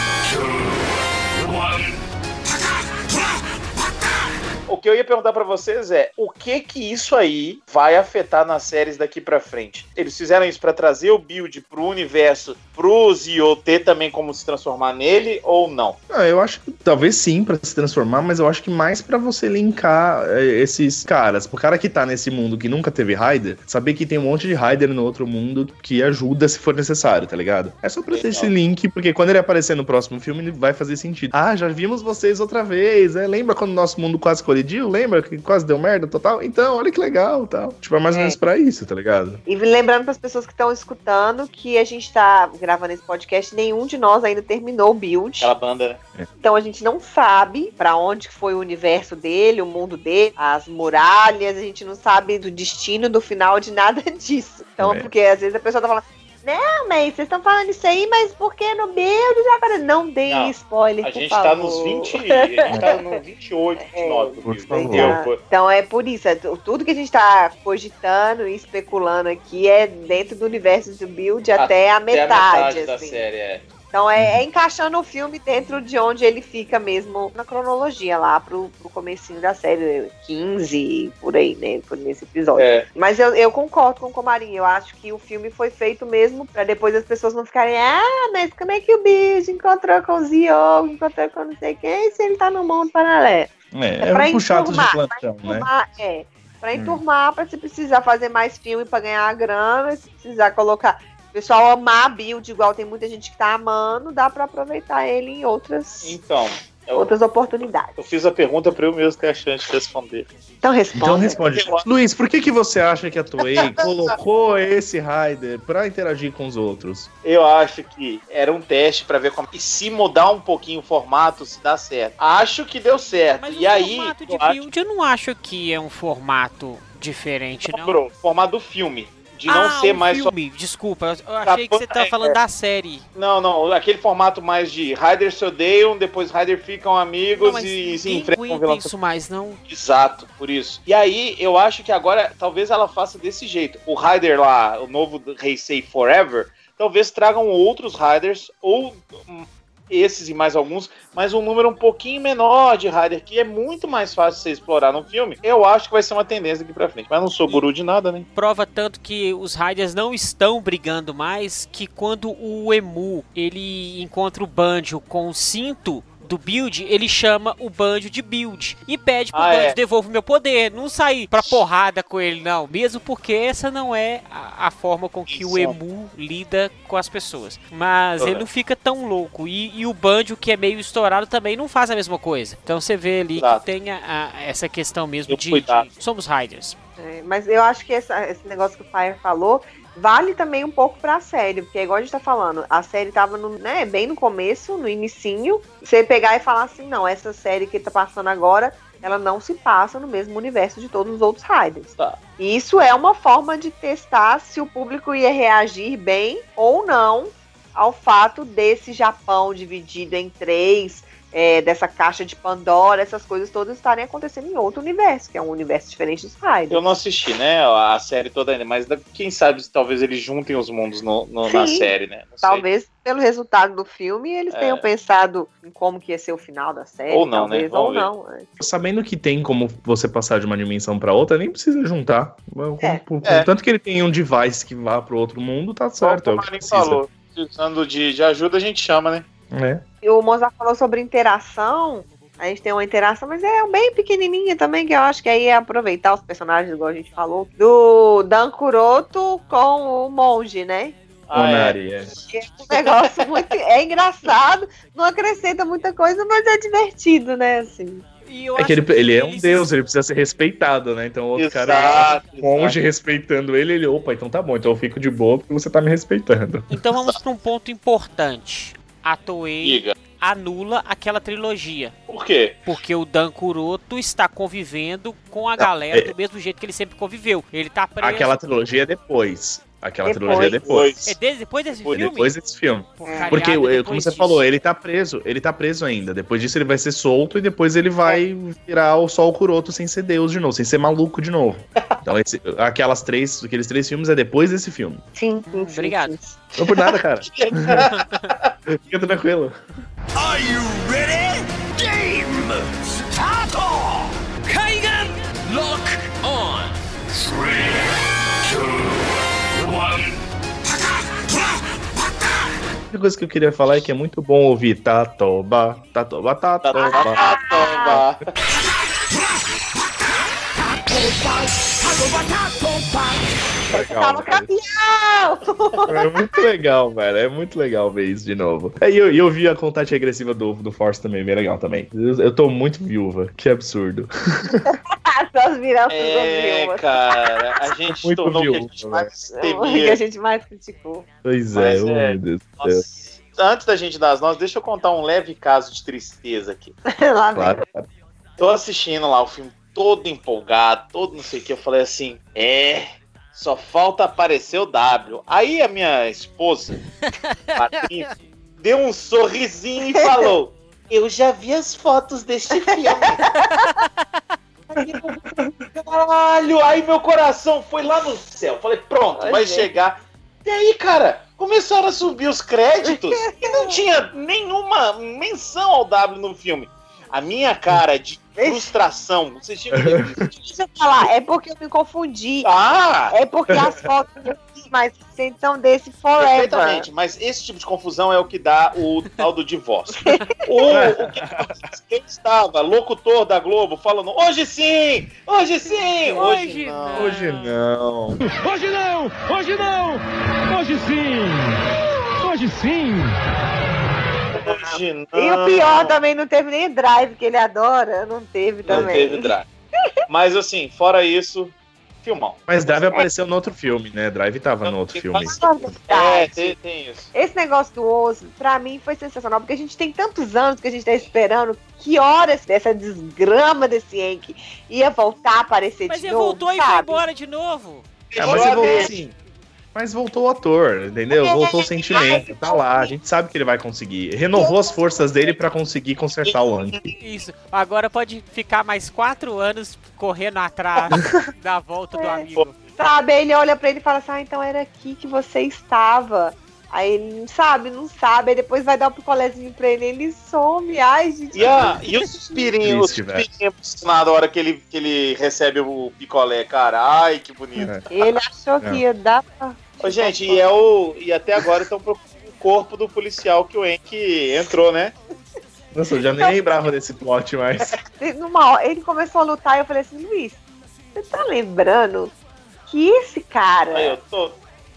O que eu ia perguntar pra vocês é, o que que isso aí vai afetar nas séries daqui pra frente? Eles fizeram isso pra trazer o build pro universo, pro Zio ter também como se transformar nele ou não? Ah, eu acho que talvez sim pra se transformar, mas eu acho que mais pra você linkar é, esses caras. O cara que tá nesse mundo que nunca teve Raider, saber que tem um monte de Raider no outro mundo que ajuda se for necessário, tá ligado? É só pra ter esse link, porque quando ele aparecer no próximo filme, ele vai fazer sentido. Ah, já vimos vocês outra vez, é? Lembra quando o nosso mundo quase colidiu? Lembra que quase deu merda total? Então, olha que legal, tal. Tipo, é mais ou É. menos pra isso, tá ligado? E lembrando para as pessoas que estão escutando que a gente tá gravando esse podcast, nenhum de nós ainda terminou o build. Aquela banda, né? Então a gente não sabe para onde foi o universo dele, o mundo dele, as muralhas, a gente não sabe do destino, do final de nada <laughs> disso. Então, É. porque às vezes a pessoa tá falando não, mas vocês estão falando isso aí, mas por que no build já apareceu? Não dei Não, spoiler, A por gente favor. tá nos 20, <laughs> a gente tá no 28, 29 do Por favor. Foi- Então é por isso, é tu- tudo que a gente tá cogitando e especulando aqui é dentro do universo do build até, a Até metade, a metade da assim. série, é. Então é, é encaixando o filme dentro de onde ele fica mesmo na cronologia, lá pro, pro comecinho da série, 15, por aí, né? Por nesse episódio. É, Mas eu, eu concordo com o Comarim. Eu acho que o filme foi feito mesmo pra depois as pessoas não ficarem, ah, mas como é que o bicho encontrou com o Zio, encontrou com não sei quem, se ele tá no mundo paralelo? É, pra é um chato de plantão, né? É. Pra Hum. enturmar, pra se precisar fazer mais filme pra ganhar a grana, se precisar colocar. O pessoal amar a build, igual tem muita gente que tá amando, dá pra aproveitar ele em outras, então, eu, outras oportunidades. eu fiz a pergunta para eu mesmo que achei antes de responder. Então responda. Então responde. Luiz, por que, que você acha que a Toei <laughs> colocou esse Raider pra interagir com os outros? Eu acho que era um teste para ver como. E se mudar um pouquinho o formato, se dá certo. Acho que deu certo. Mas e o aí. formato de eu acho build eu não acho que é um formato diferente, não. sobrou, o formato do filme. De não ah, ser o mais só. filme, desculpa, eu achei que você tava é, falando é. da série. Não, não, aquele formato mais de Riders se odeiam, depois Riders ficam amigos Não, e se enfrentam vilão. isso mais, não. Exato, por isso. E aí, eu acho que agora, talvez ela faça desse jeito. O Rider lá, o novo Heisei Forever, talvez tragam outros Riders, ou hum, esses e mais alguns, mas um número um pouquinho menor de Rider, que é muito mais fácil você explorar no filme. Eu acho que vai ser uma tendência daqui pra frente. Mas não sou guru de nada, né? Prova tanto que os Riders não estão brigando mais, que quando o Emu ele encontra o Banjo com o cinto do build, ele chama o Banjo de build e pede pro Ah, Banjo é. devolva o meu poder, não sair pra porrada com ele não, mesmo porque essa não é a, a forma com que o Isso. Emu lida com as pessoas. Mas ele Correto. não fica tão louco e, e o Banjo que é meio estourado também não faz a mesma coisa. Então você vê ali Exato. que tem a- a- essa questão mesmo de, de somos Riders. É, mas eu acho que essa- esse negócio que o Fire falou vale também um pouco pra série, porque igual a gente tá falando, a série tava no, né, bem no começo, no inicinho, você pegar e falar assim, não, essa série que tá passando agora, ela não se passa no mesmo universo de todos os outros Riders. Tá. E isso é uma forma de testar se o público ia reagir bem ou não ao fato desse Japão dividido em três, é, dessa caixa de Pandora, essas coisas todas estarem acontecendo em outro universo, que é um universo diferente dos Riders. Eu não assisti, né, a série toda ainda, mas quem sabe se talvez eles juntem os mundos no, no- na Sim. série, né? Não sei. Talvez pelo resultado do filme eles É. tenham pensado em como que ia ser o final da série, Ou não, né? talvez, ou Vamos ver. não. é. Sabendo que tem como você passar de uma dimensão pra outra, nem precisa juntar. É. É. Tanto que ele tem um device que vá pro outro mundo, tá certo. é Como o o que Marinho precisa. falou, precisando de, de ajuda, a gente chama, né? É. E o Mozart falou sobre interação. A gente tem uma interação, mas é bem pequenininha também, que eu acho que aí é aproveitar os personagens, igual a gente falou, do Dan Kuroto com o monge, né? Ah, é. Onari, é. Que é um negócio <laughs> muito. É engraçado, não acrescenta muita coisa, mas é divertido, né? Assim. É que ele, ele é um deus, ele precisa ser respeitado, né? Então o outro cara, Exato, monge respeitando ele, ele, opa, então tá bom, então eu fico de boa porque você tá me respeitando. Então vamos para um ponto importante. A Toei Diga. anula aquela trilogia. Por quê? Porque o Dan Kuroto está convivendo com a galera é- do mesmo jeito que ele sempre conviveu. Ele tá preso. Aquela trilogia é depois. Aquela Depois. trilogia é depois. É desde, depois desse Depois- filme? Depois desse filme. Porque, depois como você disso. falou, ele tá preso. Ele tá preso ainda. Depois disso ele vai ser solto e depois ele vai virar o Sol Kuroto sem ser Deus de novo, sem ser maluco de novo. <laughs> Então, esse- aquelas três, aqueles três filmes é depois desse filme. Sim, sim, Hum, sim, obrigado. sim. Não por nada, cara. <laughs> Fica tranquilo. Are you ready? Game start! Kaigan lock on. Three, única coisa que eu queria falar é que é muito bom ouvir Tatoba, Tatoba, Tatoba. Ah, tomba. Legal, campeão! É muito legal, velho. É muito legal ver isso de novo. É, E eu, eu vi a contagem regressiva do, do Force também, bem legal também. Eu, eu tô muito viúva. Que absurdo. <laughs> Essas viranças É, viúvas. cara, a <laughs> gente Muito tornou o que a gente mais É o que a temia. gente mais criticou. Pois é, Mas é, meu Deus do céu. Nossa. Antes da gente dar as notas, deixa eu contar um leve caso de tristeza aqui. <laughs> Lá. Claro, cara. Tô assistindo lá o filme todo empolgado, todo não sei o que. Eu falei assim: é, só falta aparecer o W. Aí a minha esposa, <laughs> Patrícia, deu um sorrisinho e falou: Eu já vi as fotos deste filme. Caralho, aí meu coração foi lá no céu. Falei, pronto, vai Gente. chegar. E aí, cara, começaram a subir os créditos e não tinha nenhuma menção ao W no filme. A minha cara de frustração, vocês tinham que. <laughs> Deixa eu falar, é porque eu me confundi. Ah! É porque as fotos que eu vi mais recentes são desse Forever. Perfeitamente, mas esse tipo de confusão é o que dá o tal do divórcio. <laughs> o, o que quem estava, locutor da Globo, falando hoje sim, hoje sim, hoje, Hoje não. não. Hoje não. <laughs> Hoje não! Hoje não! Hoje sim! Hoje sim! Hoje não. E o pior também não teve nem drive que ele adora, não teve Não também. teve drive. Mas assim, fora isso, filmão. Mas Drive apareceu no outro filme, né? Drive tava no outro filme. É, verdade. tem, tem isso. Esse negócio do osso, pra mim, foi sensacional, porque a gente tem tantos anos que a gente tá esperando que horas dessa desgrama desse Enki ia voltar a aparecer Mas de ele novo, voltou e foi sabe? embora de novo. Ah, mas ele voltou assim. Mas voltou o ator, entendeu? Voltou o sentimento. Tá lá, a gente sabe que ele vai conseguir. Renovou as forças dele pra conseguir consertar o Anki. Isso. Agora pode ficar mais quatro anos correndo atrás <laughs> da volta do É. amigo. Sabe? Aí ele olha pra ele e fala assim, ah, então era aqui que você estava. Aí ele não sabe, não sabe. Aí depois vai dar o picolézinho pra ele ele some. Ai, gente. E, a, e o suspirinho, o Triste, velho. suspirinho emocionado na hora que ele, que ele recebe o picolé, cara. Ai, que bonito. É. Ele achou que ia dar pra... Ô, gente, e, é o, e até agora estão procurando o corpo do policial que o Enk entrou, né? Nossa, eu já nem lembrava desse plot mais. Numa hora, ele começou a lutar e eu falei assim, Luiz, você tá lembrando que esse cara, Aí eu tô.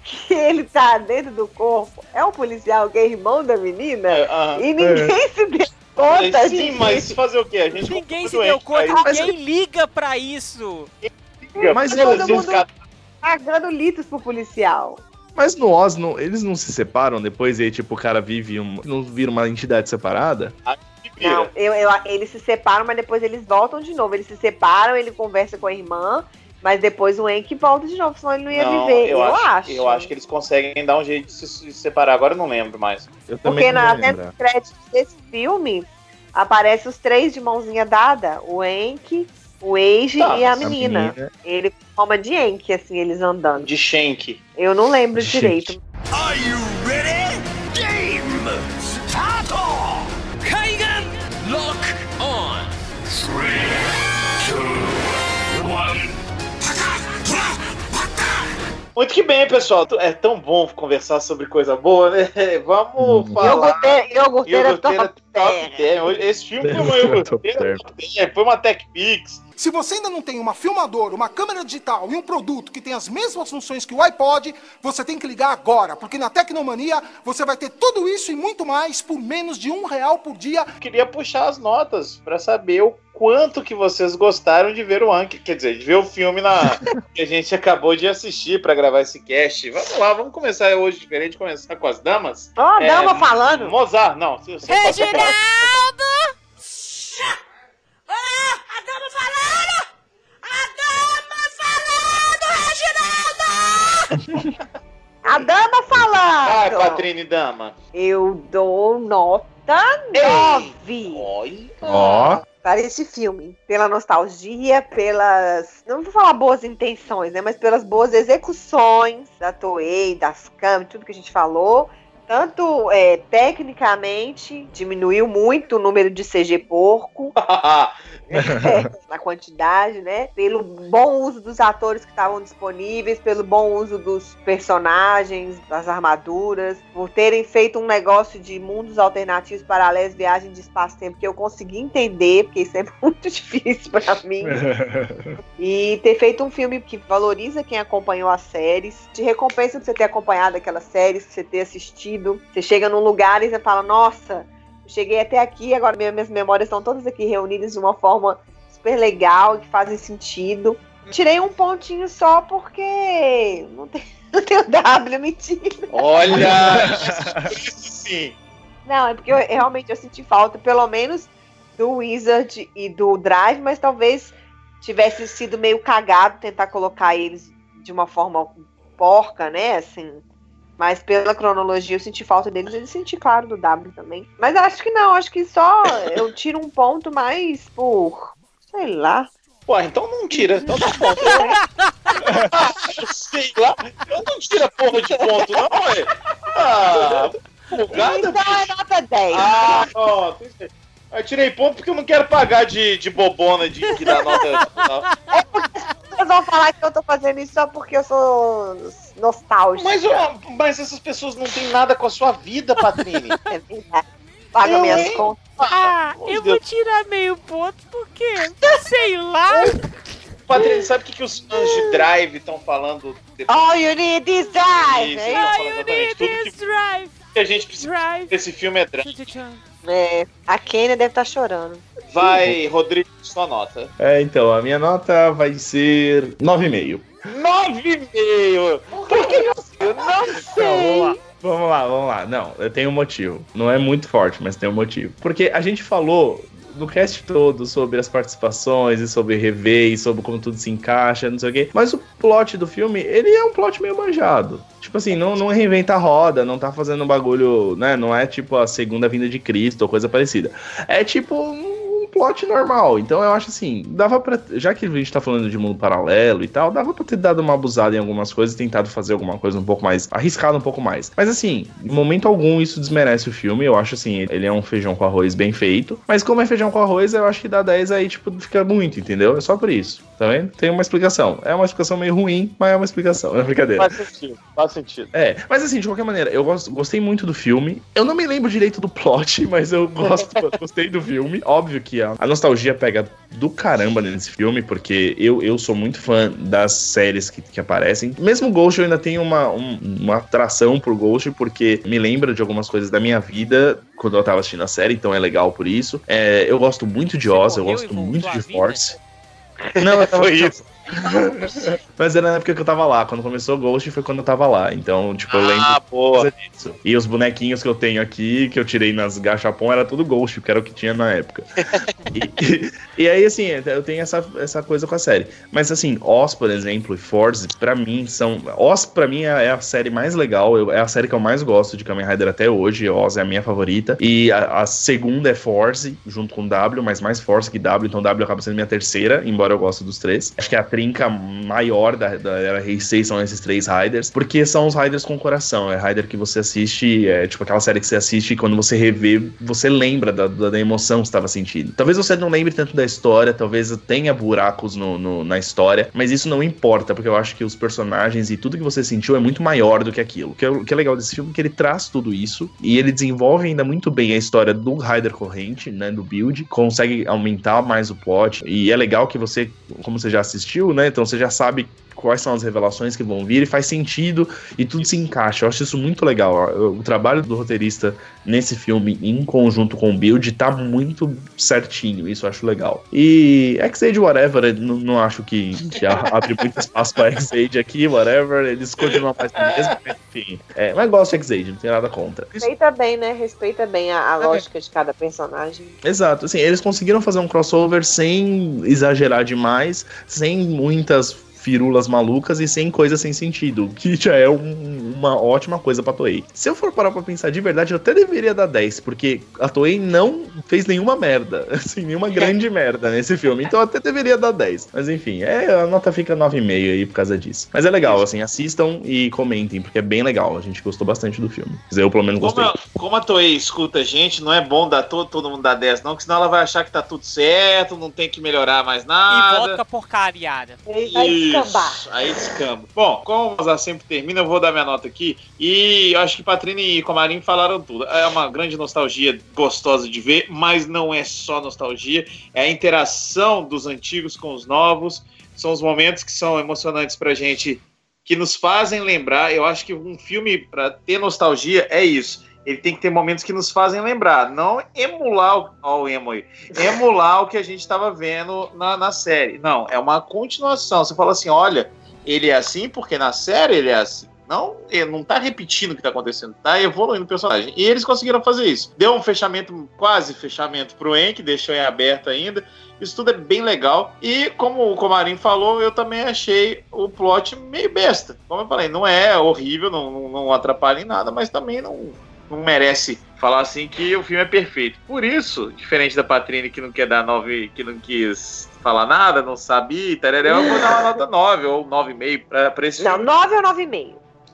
que ele tá dentro do corpo, é um policial que é irmão da menina? é, ah, E ninguém se deu conta sim, disso. mas fazer o quê? A gente Ninguém se deu doente, conta, aí ninguém liga pra isso. Mas todo mundo- cara- Pagando litros pro policial. Mas no Oz, não- eles não se separam depois e aí, tipo, o cara vive um, não vira uma entidade separada? vira. Não, eu, eu- eles se separam, mas depois eles voltam de novo. Eles se separam, ele conversa com a irmã, mas depois o Enki volta de novo, senão ele não ia Não, viver. Eu, acho, acho. Eu acho que eles conseguem dar um jeito de se, se separar. Agora eu não lembro mais. Eu também Porque não na, até lembrar. nos créditos desse filme aparece os três de mãozinha dada: o Enki, o Age Tá, e a A menina. Ele com forma de Enki, assim, eles andando. De Shank. Eu não lembro Gente. direito. Are you ready? Game start! Kaigan lock on. Three, two, one. Muito que bem, pessoal. É tão bom conversar sobre coisa boa, né? <laughs> Vamos Hum. falar. Iogurteira, iogurteira Iogurteira top top 10. Esse filme foi uma iogurteira top 10. Foi uma Tech Pix. Se você ainda não tem uma filmadora, uma câmera digital e um produto que tem as mesmas funções que o iPod, você tem que ligar agora, porque na Tecnomania você vai ter tudo isso e muito mais por menos de um real por dia. Queria puxar as notas pra saber o quanto que vocês gostaram de ver o Anki. Quer dizer, de ver o filme na... <laughs> que a gente acabou de assistir pra gravar esse cast. Vamos lá, vamos começar hoje diferente. Começar com as damas. Ó, a É, dama falando. Mozart, não. Reginaldo! falar. A dama falando! A dama falando, Reginaldo! <laughs> A dama Vai, falando. Patrine Dama. Eu dou nota Ei. 9 Olha. Ó, para esse filme. Pela nostalgia, pelas. Não vou falar boas intenções, né? Mas pelas boas execuções da Toei, das câmeras, tudo que a gente falou. Tanto é, tecnicamente, diminuiu muito o número de CG porco. <laughs> <laughs> na quantidade, né? Pelo bom uso dos atores que estavam disponíveis, pelo bom uso dos personagens, das armaduras, por terem feito um negócio de mundos alternativos paralelos, viagem de espaço-tempo que eu consegui entender, porque isso é <laughs> muito difícil pra mim. <laughs> E ter feito um filme que valoriza quem acompanhou as séries, te recompensa por você ter acompanhado aquelas séries, por você ter assistido. Você chega num lugar e você fala, nossa, cheguei até aqui, agora minha- minhas memórias estão todas aqui reunidas de uma forma super legal e que fazem sentido. Tirei um pontinho só porque não tem, <laughs> não tem o W, mentira. Olha! Isso <laughs> sim. Não, é porque eu, realmente eu senti falta, pelo menos, do Wizard e do Drive, mas talvez tivesse sido meio cagado tentar colocar eles de uma forma porca, né? Assim. Mas pela cronologia eu senti falta deles e senti, claro, do W também. Mas acho que não, acho que só eu tiro um ponto mais por. sei lá. Pô, então não tira. Então tá bom. Eu <laughs> sei lá. Eu não tiro a porra de ponto, não, ué. Ah, folgada, Então é nota 10. Ah, ó, eu tirei ponto porque eu não quero pagar de, de bobona de que dá nota. Vocês vão falar que eu tô fazendo isso só porque eu sou nostálgica. Mas, mas essas pessoas não têm nada com a sua vida, Patrine. <laughs> É verdade. Paga Eu, minhas hein? contas. Ah, Meu eu Deus. vou tirar meio ponto porque, sei lá. Patrine, sabe o que, que os fãs de Drive estão falando? depois All you need is drive. Isso. hein? All you need is drive, que a gente precisa drive. desse filme é drama? É, a Kênia deve estar chorando. Vai, Rodrigo, sua nota. É, então, a minha nota vai ser 9,5. 9,5! Por que isso? Eu não Não, vamos lá. Vamos lá, vamos lá. Não, eu tenho um motivo. Não é muito forte, mas tem um motivo. Porque a gente falou no cast todo sobre as participações e sobre rever e sobre como tudo se encaixa, não sei o quê. Mas o plot do filme, ele é um plot meio manjado. Tipo assim, não, não reinventa a roda, não tá fazendo um bagulho, né? Não é tipo a segunda vinda de Cristo ou coisa parecida. É tipo um plot normal. Então eu acho assim, dava pra. Já que a gente tá falando de mundo paralelo e tal, dava pra ter dado uma abusada em algumas coisas, tentado fazer alguma coisa um pouco mais. arriscado um pouco mais. Mas assim, em momento algum isso desmerece o filme. Eu acho assim, ele é um feijão com arroz bem feito. Mas como é feijão com arroz, eu acho que dá 10 aí, tipo, fica muito, entendeu? É só por isso. Tá vendo? Tem uma explicação. É uma explicação meio ruim, mas é uma explicação. É brincadeira. Faz sentido, faz sentido. É, mas assim, de qualquer maneira, eu gosto- gostei muito do filme. Eu não me lembro direito do plot, <laughs> mas eu gosto, <laughs> gostei do filme. Óbvio que a, a nostalgia pega do caramba nesse filme, porque eu, eu sou muito fã das séries que, que aparecem. Mesmo Ghost, eu ainda tenho uma, um- uma atração por Ghost, porque me lembra de algumas coisas da minha vida quando eu tava assistindo a série, então é legal por isso. É, eu gosto muito de Oz, eu gosto muito de? Force. <laughs> Não, eu tava- Foi isso. <laughs> Mas era na época que eu tava lá. Quando começou Ghost foi quando eu tava lá. Então, tipo, eu lembro Ah, boa. disso. E os bonequinhos que eu tenho aqui, que eu tirei nas gachapon, era tudo Ghost, que era o que tinha na época. <laughs> e, e aí, assim, eu tenho essa, essa coisa com a série. Mas, assim, Oz, por exemplo, e Force, pra mim, são. Oz, pra mim, é é a série mais legal. eu- é a série que eu mais gosto de Kamen Rider até hoje. Oz é a minha favorita. E a, a segunda é Force, junto com W, mas mais Force que W. Então, W acaba sendo minha terceira, embora eu goste dos três. Acho que a trinca maior da, da era Heisei são esses três Riders, porque são os Riders com coração. É Rider que você assiste, é tipo aquela série que você assiste e quando você revê, você lembra da, da, da emoção que estava sentindo. Talvez você não lembre tanto da história, talvez tenha buracos no, no- na história, mas isso não importa, porque eu acho que os personagens e tudo que você sentiu é muito maior do que aquilo. O que é, o que é legal desse filme é que ele traz tudo isso e ele desenvolve ainda muito bem a história do Rider corrente, né, do build, consegue aumentar mais o plot e é legal que você, como você já assistiu, né, então você já sabe quais são as revelações que vão vir e faz sentido e tudo se encaixa. Eu acho isso muito legal. O trabalho do roteirista nesse filme, em conjunto com o Build, tá muito certinho. Isso eu acho legal. E X-Age Whatever, não, não acho que, que abre muito espaço pra X-Age aqui, whatever. Eles continuam fazendo mesmo, mas enfim. É, mas gosto de X-Age, não tenho nada contra. Respeita bem, né? Respeita bem a, a lógica de cada personagem. Exato, assim, eles conseguiram fazer um crossover sem exagerar demais, sem muitas firulas malucas e sem coisas sem sentido, que já é um- uma ótima coisa pra Toei. Se eu for parar pra pensar de verdade, eu até deveria dar 10, porque a Toei não fez nenhuma merda, <laughs> assim, nenhuma grande merda nesse filme, então eu até deveria dar 10. Mas enfim, é, a nota fica 9,5 aí por causa disso. Mas é legal, assim, assistam e comentem, porque é bem legal, a gente gostou bastante do filme. Quer dizer, Eu pelo menos Como, gostei. a- como a Toei escuta a gente, não é bom dar todo, todo mundo dar 10, não, que senão ela vai achar que tá tudo certo, não tem que melhorar mais E nada. volta porcariada. Ele vai descambar. Aí descamba. Bom, como o sempre termina, eu vou dar minha nota aqui. E acho que Patrine e Comarim falaram tudo. É uma grande nostalgia gostosa de ver, mas não é só nostalgia, é a interação dos antigos com os novos. São os momentos que são emocionantes pra gente, que nos fazem lembrar. Eu acho que um filme, pra ter nostalgia, é isso. Ele tem que ter momentos que nos fazem lembrar, não emular o, ó, o emo aí, emular o que a gente estava vendo na, na série. Não, é uma continuação. Você fala assim: olha, ele é assim porque na série ele é assim. Não, ele não tá repetindo o que tá acontecendo, tá evoluindo o personagem. E eles conseguiram fazer isso. Deu um fechamento, quase fechamento pro Enk, deixou em aberto ainda. Isso tudo é bem legal. E como o Comarim falou, eu também achei o plot meio besta. Como eu falei, não é horrível, não, não, não atrapalha em nada, mas também não, não merece falar assim que o filme é perfeito. Por isso, diferente da Patrine que não quer dar nove, que não quis falar nada, não sabia, tarará, eu vou dar uma nota 9 ou 9,5 pra, pra esse Não, filme. 9 ou 9,5?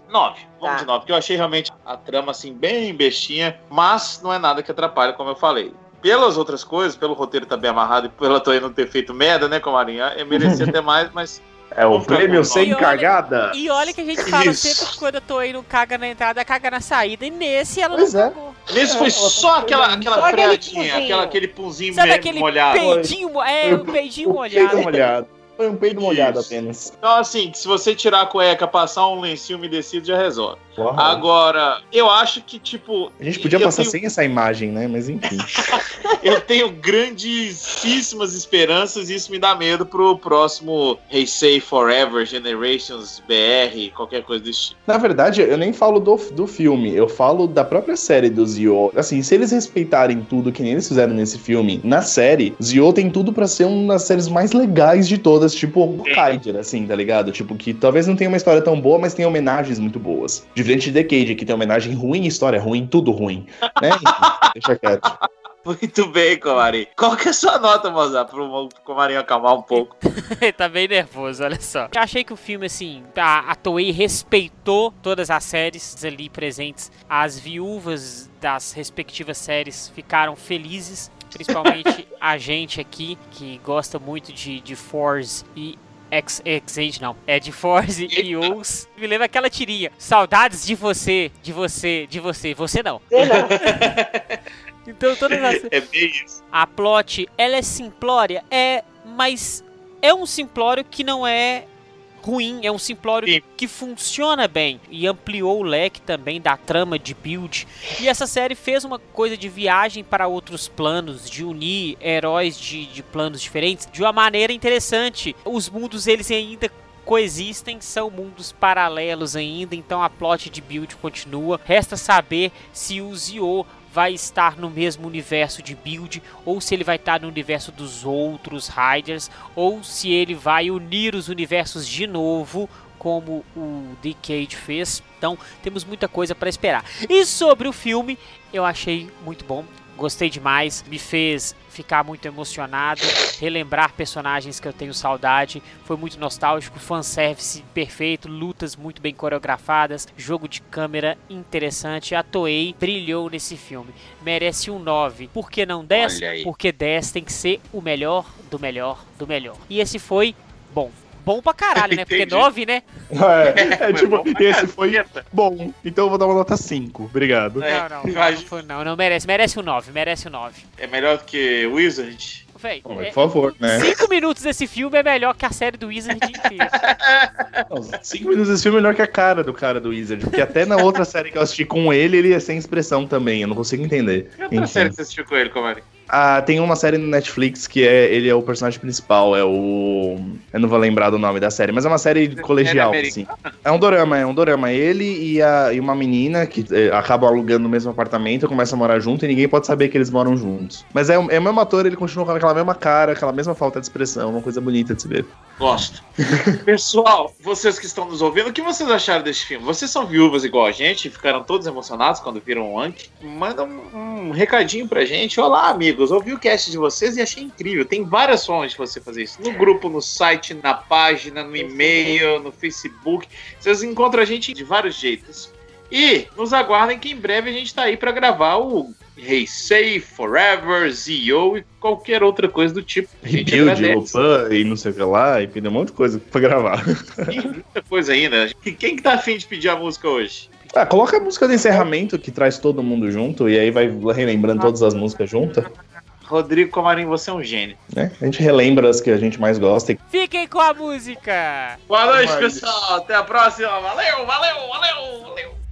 9, vamos Tá. de 9, porque eu achei realmente a trama assim bem bestinha, mas não é nada que atrapalhe, como eu falei. Pelas outras coisas, pelo roteiro estar bem amarrado e pela Toei não ter feito merda, né, Comarinha? Eu merecia <laughs> até mais, mas É o prêmio sem E olha- cagada. E olha que a gente fala Isso. sempre que quando a Toei não caga na entrada, caga na saída. E nesse ela Pois não é. cagou. nesse foi só aquela, aquela Só aquele punzinho. aquela, aquele punzinho Sabe aquele molhado. peidinho, é, o peidinho O peido molhado. molhado. Foi um peido molhado Isso. apenas. Então, assim, se você tirar a cueca, passar um lencinho umedecido, já resolve. Uau. Agora, eu acho que, tipo. A gente podia passar tenho- sem essa imagem, né? Mas enfim. <laughs> Eu tenho grandíssimas esperanças e isso me dá medo pro próximo Heisei Forever, Generations BR, qualquer coisa desse tipo. Na verdade, eu nem falo do, do filme, eu falo da própria série do Zio. Assim, se eles respeitarem tudo que nem eles fizeram nesse filme, na série, Zio tem tudo pra ser uma das séries mais legais de todas, tipo o Kaiser, assim, tá ligado? Tipo, que talvez não tenha uma história tão boa, mas tem homenagens muito boas. Diferente de Decade, que tem homenagem ruim, história ruim, tudo ruim. Né? <laughs> Deixa quieto. Muito bem, Comari. Qual que é a sua nota, Mozart, pro Comarinho acalmar um pouco? Ele <laughs> tá bem nervoso, olha só. Eu achei que o filme, assim, a, a Toei respeitou todas as séries ali presentes. As viúvas das respectivas séries ficaram felizes. Principalmente a gente aqui, que gosta muito de, de Force e X, X não. É de Force e Ous. Me lembra aquela tirinha. Saudades de você, de você, de você. Você não. Não. <laughs> Então todas as... É bem isso. A plot, ela é simplória? É, mas é um simplório que não é ruim, é um simplório Sim. que funciona bem e ampliou o leque também da trama de build. E essa série fez uma coisa de viagem para outros planos, de unir heróis de, de planos diferentes de uma maneira interessante. Os mundos eles ainda coexistem, são mundos paralelos ainda, então a plot de build continua. Resta saber se o Zio vai estar no mesmo universo de build ou se ele vai estar no universo dos outros Riders ou se ele vai unir os universos de novo como o Decade fez. Então temos muita coisa para esperar. E sobre o filme, eu achei muito bom. Gostei demais, me fez ficar muito emocionado, relembrar personagens que eu tenho saudade. Foi muito nostálgico, fanservice perfeito, lutas muito bem coreografadas, jogo de câmera interessante. A Toei brilhou nesse filme. Merece um 9. Por que não 10? Olha aí. Porque 10 tem que ser o melhor do melhor do melhor. E esse foi bom. Bom pra caralho, né? Porque Entendi. 9, né? É, é tipo, esse foi bom. Então eu vou dar uma nota 5. Obrigado. É, não, não, não, não, não merece. Merece um 9, merece um 9. É melhor do que Wizard? Véi, mas é- por favor, né? Cinco minutos desse filme é melhor que a série do Wizard inteira. <laughs> Cinco minutos desse filme é melhor que a cara do cara do Wizard. Porque até na outra série que eu assisti com ele, ele é sem expressão também. Eu não consigo entender. Que outra Enfim. série que você assistiu com ele, Comari? Ah, tem uma série no Netflix que é ele é o personagem principal, é o. Eu não vou lembrar do nome da série, mas é uma série colegial, Série assim. É um dorama, é um dorama. Ele e, a, e uma menina que eh, acabam alugando no mesmo apartamento, começam a morar junto e ninguém pode saber que eles moram juntos. Mas é, é o mesmo ator, ele continua com aquela mesma cara, aquela mesma falta de expressão, uma coisa bonita de se ver. Gosto. <laughs> Pessoal, vocês que estão nos ouvindo, o que vocês acharam desse filme? Vocês são viúvas igual a gente, ficaram todos emocionados quando viram o Anki? Manda um, um recadinho pra gente. Olá, amigos, ouvi o cast de vocês e achei incrível. Tem várias formas de você fazer isso. No grupo, no site, na página, no e-mail, no Facebook. Vocês encontram a gente de vários jeitos. E nos aguardem que em breve a gente tá aí pra gravar o Heisei, Forever, Zio e qualquer outra coisa do tipo. Rebuild. Lopan e não sei o que lá, e tem um monte de coisa pra gravar. <laughs> Tem muita coisa ainda. Quem que tá afim de pedir a música hoje? Ah, coloca a música de encerramento que traz todo mundo junto, e aí vai relembrando todas as músicas juntas, Rodrigo Comarim, você é um gênio. né? A gente relembra as que a gente mais gosta. Fiquem com a música! Boa noite, pessoal. Até a próxima. Valeu, valeu, valeu, valeu.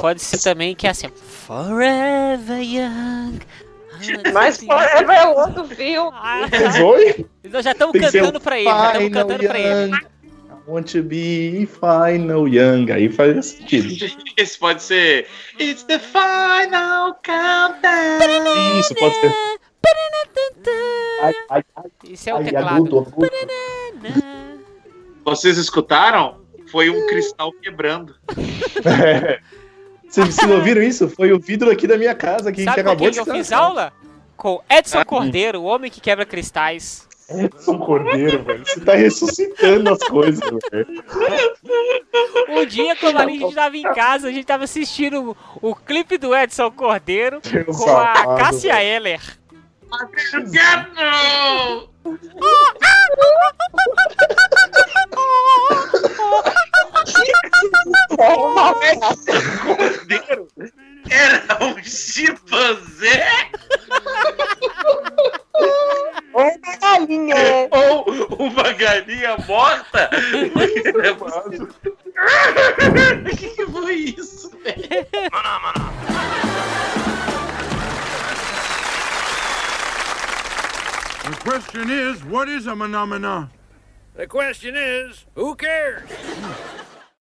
Pode ser também que é assim, Forever Young. Ah, Mas Forever é outro filme. ah, oi? Nós já estamos cantando pra ele, já estamos Final cantando pra ele. Young. I want to be final young. Aí faz sentido. <laughs> Esse pode ser. It's the final countdown. Isso, pode ser. Ai, ai, ai, Isso é o ai, teclado. agudo, agudo. Vocês escutaram? Foi um cristal quebrando. É. <laughs> Vocês, vocês ouviram isso? Foi o vidro aqui da minha casa que, Sabe que acabou de eu fiz aula? Com Edson Ah. Cordeiro, o homem que quebra cristais. Edson Cordeiro, velho. Você tá ressuscitando as coisas, velho. Um dia, quando a gente tava em casa, a gente tava assistindo o, o clipe do Edson Cordeiro Seu com safado, a Cássia velho. Era um chimpanzé Ou uma galinha, ou uma galinha morta? O que, que foi isso, velho? The question is, what is a phenomena? The question is, who cares?